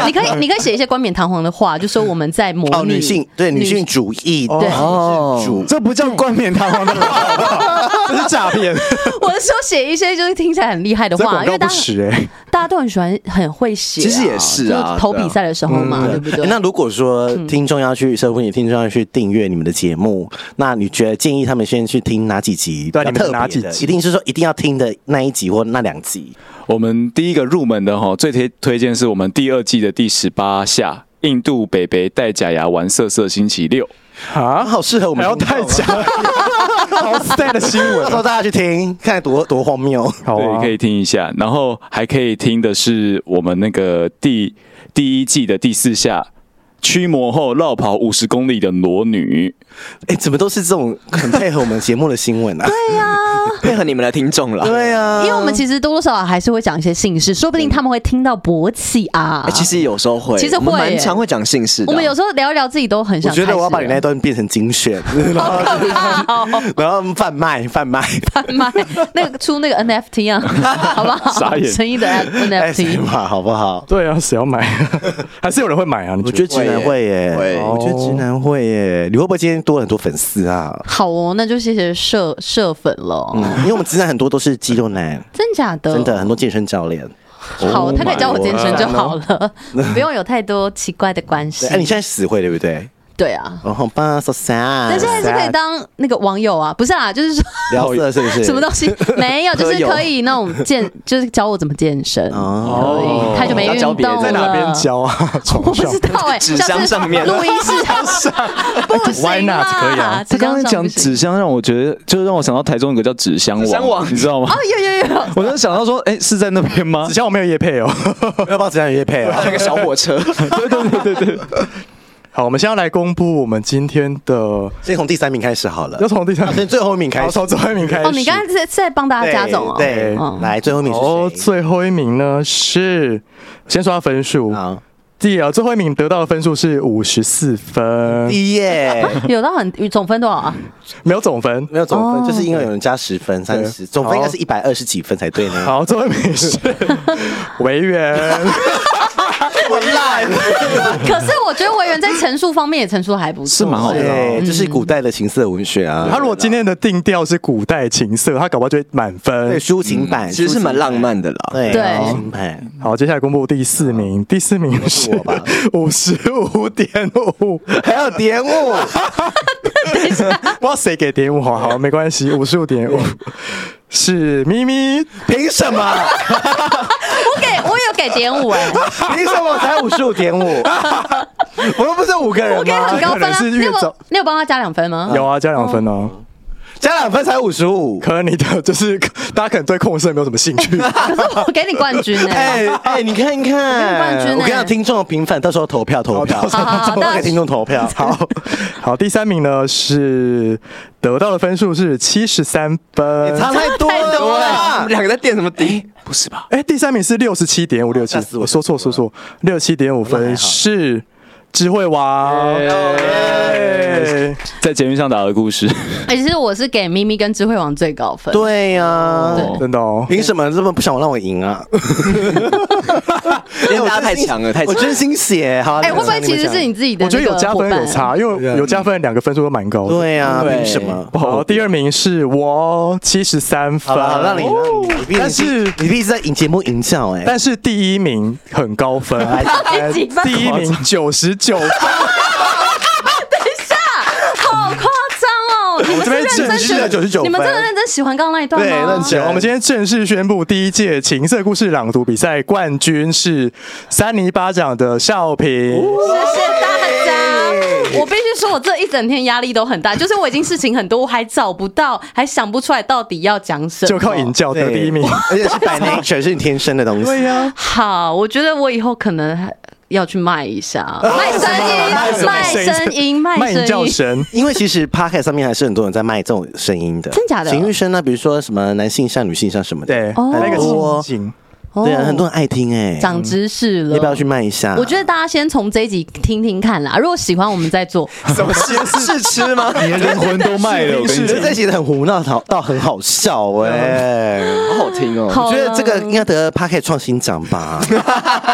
你可以，你可以写一些冠冕堂皇的话，就说我们在模拟女性，对女性主义，对主，这不叫冠冕堂皇的话。这是诈骗！我是说写一些就是听起来很厉害的话，因为大家 大家都很喜欢很会写，其实也是啊，投比赛的时候嘛，对不对？那如果说听众要去社会，你听众要去订阅你们的节目，那你觉得建议他们先去听哪几集？对，你们哪几集？一定是说一定要听的那一集或那两集。我们第一个入门的哈，最推推荐是我们第二季的第十八下，印度北北戴假牙玩色色星期六啊，好适合我们，还要戴假牙。好 sad 的新闻，到时候大家去听，看多多荒谬。对，可以听一下。然后还可以听的是我们那个第第一季的第四下。驱魔后绕跑五十公里的裸女，哎，怎么都是这种很配合我们节目的新闻啊？对呀，配合你们的听众了。对呀，因为我们其实多多少少还是会讲一些姓氏，说不定他们会听到勃起啊。其实有时候会，其实会蛮常会讲姓氏。我们有时候聊一聊自己都很想。我觉得我要把你那段变成精选，然后 然后贩卖贩卖贩卖那个出那个 NFT 啊，好不好？傻眼，诚意的 NFT 嘛，好不好？对啊，谁要买？还是有人会买啊？你觉得？会耶，我觉得直男会耶。你会不会今天多了很多粉丝啊？好哦，那就谢谢社社粉了。嗯，因为我们直男很多都是肌肉男，真假的？真的很多健身教练。好，他可以教我健身就好了，不用有太多奇怪的关系。哎，你现在死会对不对？对啊，然后吧，so sad。那现在是可以当那个网友啊，不是啊，就是说聊色是不是？什么东西 没有，就是可以那种健，就是教我怎么健身。可以，太久没运动了。在哪边教啊？我不知道哎，纸箱上面，录音室上，不行啊。可以啊。他刚刚讲纸箱，让我觉得，就是让我想到台中有个叫纸箱网，你知道吗？哦，有有有。我就想到说，哎，是在那边吗？纸箱我没有夜配哦，要不要纸箱有夜配啊？那个小火车。对对对对对。好，我们先要来公布我们今天的，先从第三名开始好了。要从第三，名最后一名开始。从最后一名开始。哦，你刚刚是在帮大家加总哦。对，来最后一名是谁？哦，最后一名呢是，先说下分数。好，第二最后一名得到的分数是五十四分。耶，有到很总分多少啊？没有总分，没有总分，就是因为有人加十分、三十，总分应该是一百二十几分才对呢。好，最后一名是 维园。我烂，可是我觉得维园在陈述方面也陈述还不错，是蛮好的。对，这是古代的情色文学啊。他如果今天的定调是古代情色，他搞不好就会满分。对，抒情版其实是蛮浪漫的啦。对，抒情版。好，接下来公布第四名，第四名是 五十五点五，还有点五。等一下，不知道谁给点五，好好没关系，五十五点五是咪咪，凭什么？我给我有给点五哎，凭什么才五十五点五？我又不是五个人吗？我给很高分啊！你有你有帮他加两分吗？有啊，加两分哦。加两分才五十五，可能你的就是大家可能对控色没有什么兴趣。可是我给你冠军哎哎，你看一看，冠军，我跟你讲，听众的评分，到时候投票投票，好好好，给听众投票。好。好，第三名呢是得到的分数是七十三分，你差太多了，两个在垫什么底？不是吧？哎，第三名是六十七点五六七，我说错说错，六十七点五分是。智慧王，在节目上打的故事。哎，其实我是给咪咪跟智慧王最高分。对呀，真的哦。凭什么这么不想让我赢啊？因为大家太强了，太强了。我真心写，哈。哎，会不会其实是你自己的？我觉得有加分有差，因为有加分两个分数都蛮高的。对呀，凭什么？好，第二名是我七十三分。好，让你，但是你必须在赢节目赢笑哎。但是第一名很高分，第一名九十九分。等一下，好夸张哦！你们这边正式的九十九，你们真的认真喜欢刚刚那一段吗？对，认真。我们今天正式宣布，第一届情色故事朗读比赛冠军是三尼巴掌的少平。谢谢大家。我必须说，我这一整天压力都很大，就是我已经事情很多，我还找不到，还想不出来到底要讲什么，就靠引教得第一名，而且是 by nature，是你天生的东西。对呀。好，我觉得我以后可能还。要去卖一下，卖声音，卖声音，卖声叫声。因为其实 Podcast 上面还是很多人在卖这种声音的，真假的？情欲声呢，比如说什么男性向、女性向什么的，对，那个情景。对啊，很多人爱听哎，长知识了，要不要去卖一下？我觉得大家先从这一集听听看啦，如果喜欢，我们再做。什么先试吃吗？你的灵魂都卖了，我觉得这集很胡闹，倒倒很好笑哎，好好听哦。我觉得这个应该得 Podcast 创新奖吧？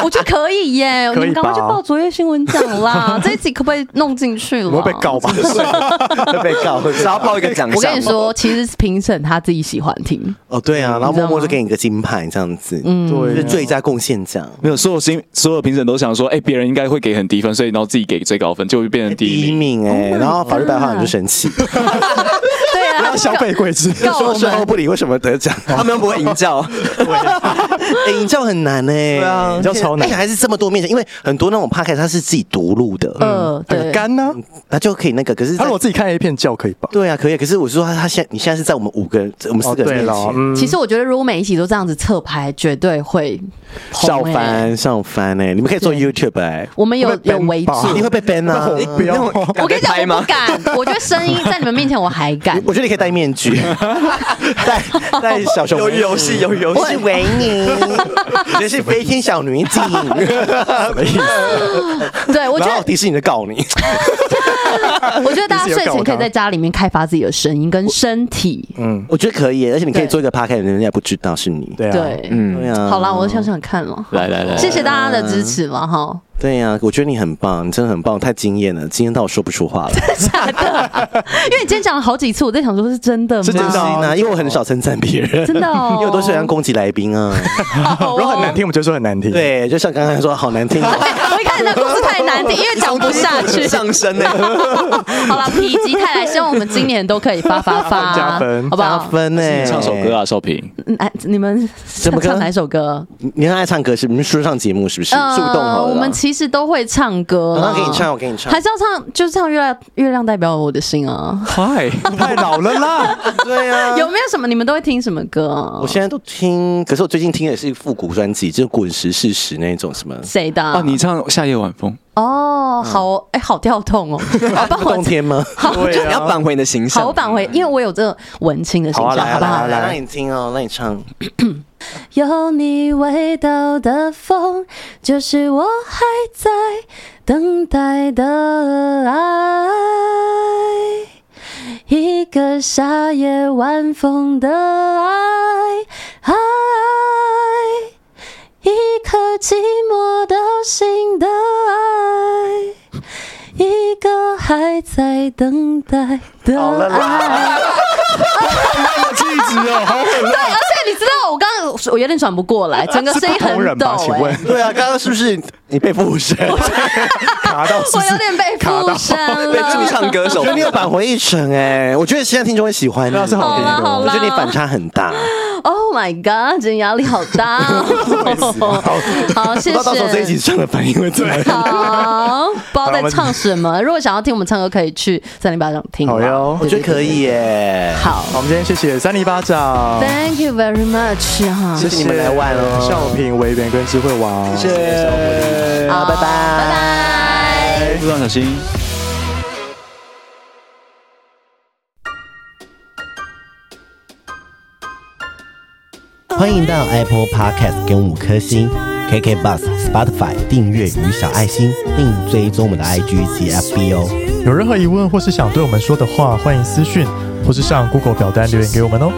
我觉得可以耶，你们赶快去报卓越新闻奖啦！这一集可不可以弄进去了？会被告吧？会被告，只要报一个奖项。我跟你说，其实是评审他自己喜欢听哦，对啊，然后默默就给你个金牌这样子，嗯。是最佳贡献奖，没有所有新所有评审都想说，哎，别人应该会给很低分，所以然后自己给最高分，就会变成第一名，哎，然后法律白话很就生气，然后消费鬼子。说事后不理，为什么得奖？他们又不会营教，哎，营教很难呢，对啊，营教超难，而且还是这么多面前，因为很多那种 podcast 他是自己独录的，嗯，对，干呢，那就可以那个，可是他如果自己看 A 片叫可以吧？对啊，可以，可是我是说他他现你现在是在我们五个人，我们四个人面前，其实我觉得如果每一集都这样子侧拍，绝对会。笑翻上翻哎！你们可以做 YouTube 哎，我们有有围住，你会被 ban 啊？不要，我跟你讲，我不敢。我觉得声音在你们面前我还敢。我觉得你可以戴面具，戴戴小熊。有游戏，有游戏。我是维尼，我觉得是飞天小女警。什么意思？对，我觉得迪士尼在告你。我觉得大家睡前可以在家里面开发自己的声音跟身体。嗯，我觉得可以，而且你可以做一个 podcast，人家也不知道是你。对对，嗯，对啊。好啦，我想想看了。来来来，谢谢大家的支持嘛，哈。对呀，我觉得你很棒，你真的很棒，太惊艳了，惊艳到我说不出话了。真的假的？因为你今天讲了好几次，我在想说是真的吗？是真的啊，因为我很少称赞别人，真的哦，因为我都喜欢攻击来宾啊。如果很难听，我们就说很难听。对，就像刚刚说好难听。我那故事太难听，因为讲不下去，上升呢。好了，否极泰来，希望我们今年都可以发发发加分，好不好？加分呢，唱首歌啊，少平。哎，你们怎么唱哪首歌？你很爱唱歌是？你们说唱节目是不是？树洞我们其实都会唱。唱歌，我给你唱，我给你唱，还是要唱，就是唱月亮，月亮代表我的心啊！嗨，太老了啦！对啊，有没有什么你们都会听什么歌啊？我现在都听，可是我最近听的是复古专辑，就是滚石事实那种什么谁的啊？你唱夏夜晚风哦，好哎，好跳痛哦，冬天吗？你要扳回你的形象，好，我扳回，因为我有这个文青的形象，好不好？来，让你听哦，让你唱。有你味道的风，就是我还在等待的爱。一个夏夜晚风的爱，爱，一颗寂寞的心的爱，一个还在等待的爱。气质哦，好狠！对，而且你知道，我刚刚我有点转不过来，整个声音很抖。请问，对啊，刚刚是不是你被附身？卡到，我有点被附身了。被驻唱歌手，你有返回一程哎，我觉得现在听众会喜欢你，是好听的。我觉得你反差很大。Oh my god，今天压力好大。好，谢谢。到时候这一集唱的反应会怎么样？好，不知道在唱什么。如果想要听我们唱歌，可以去三零八掌听。好哟，我觉得可以耶。好，我们今天谢谢三零八掌，Thank you very much 哈，谢谢。你们来玩哦，少平、维园跟智慧王，谢谢，好，拜拜，拜拜，路上小心。欢迎到 Apple Podcast 给我们五颗星，KK Bus、Spotify 订阅与小爱心，并追踪我们的 IG 及 FB 哦。有任何疑问或是想对我们说的话，欢迎私讯或是上 Google 表单留言给我们哦。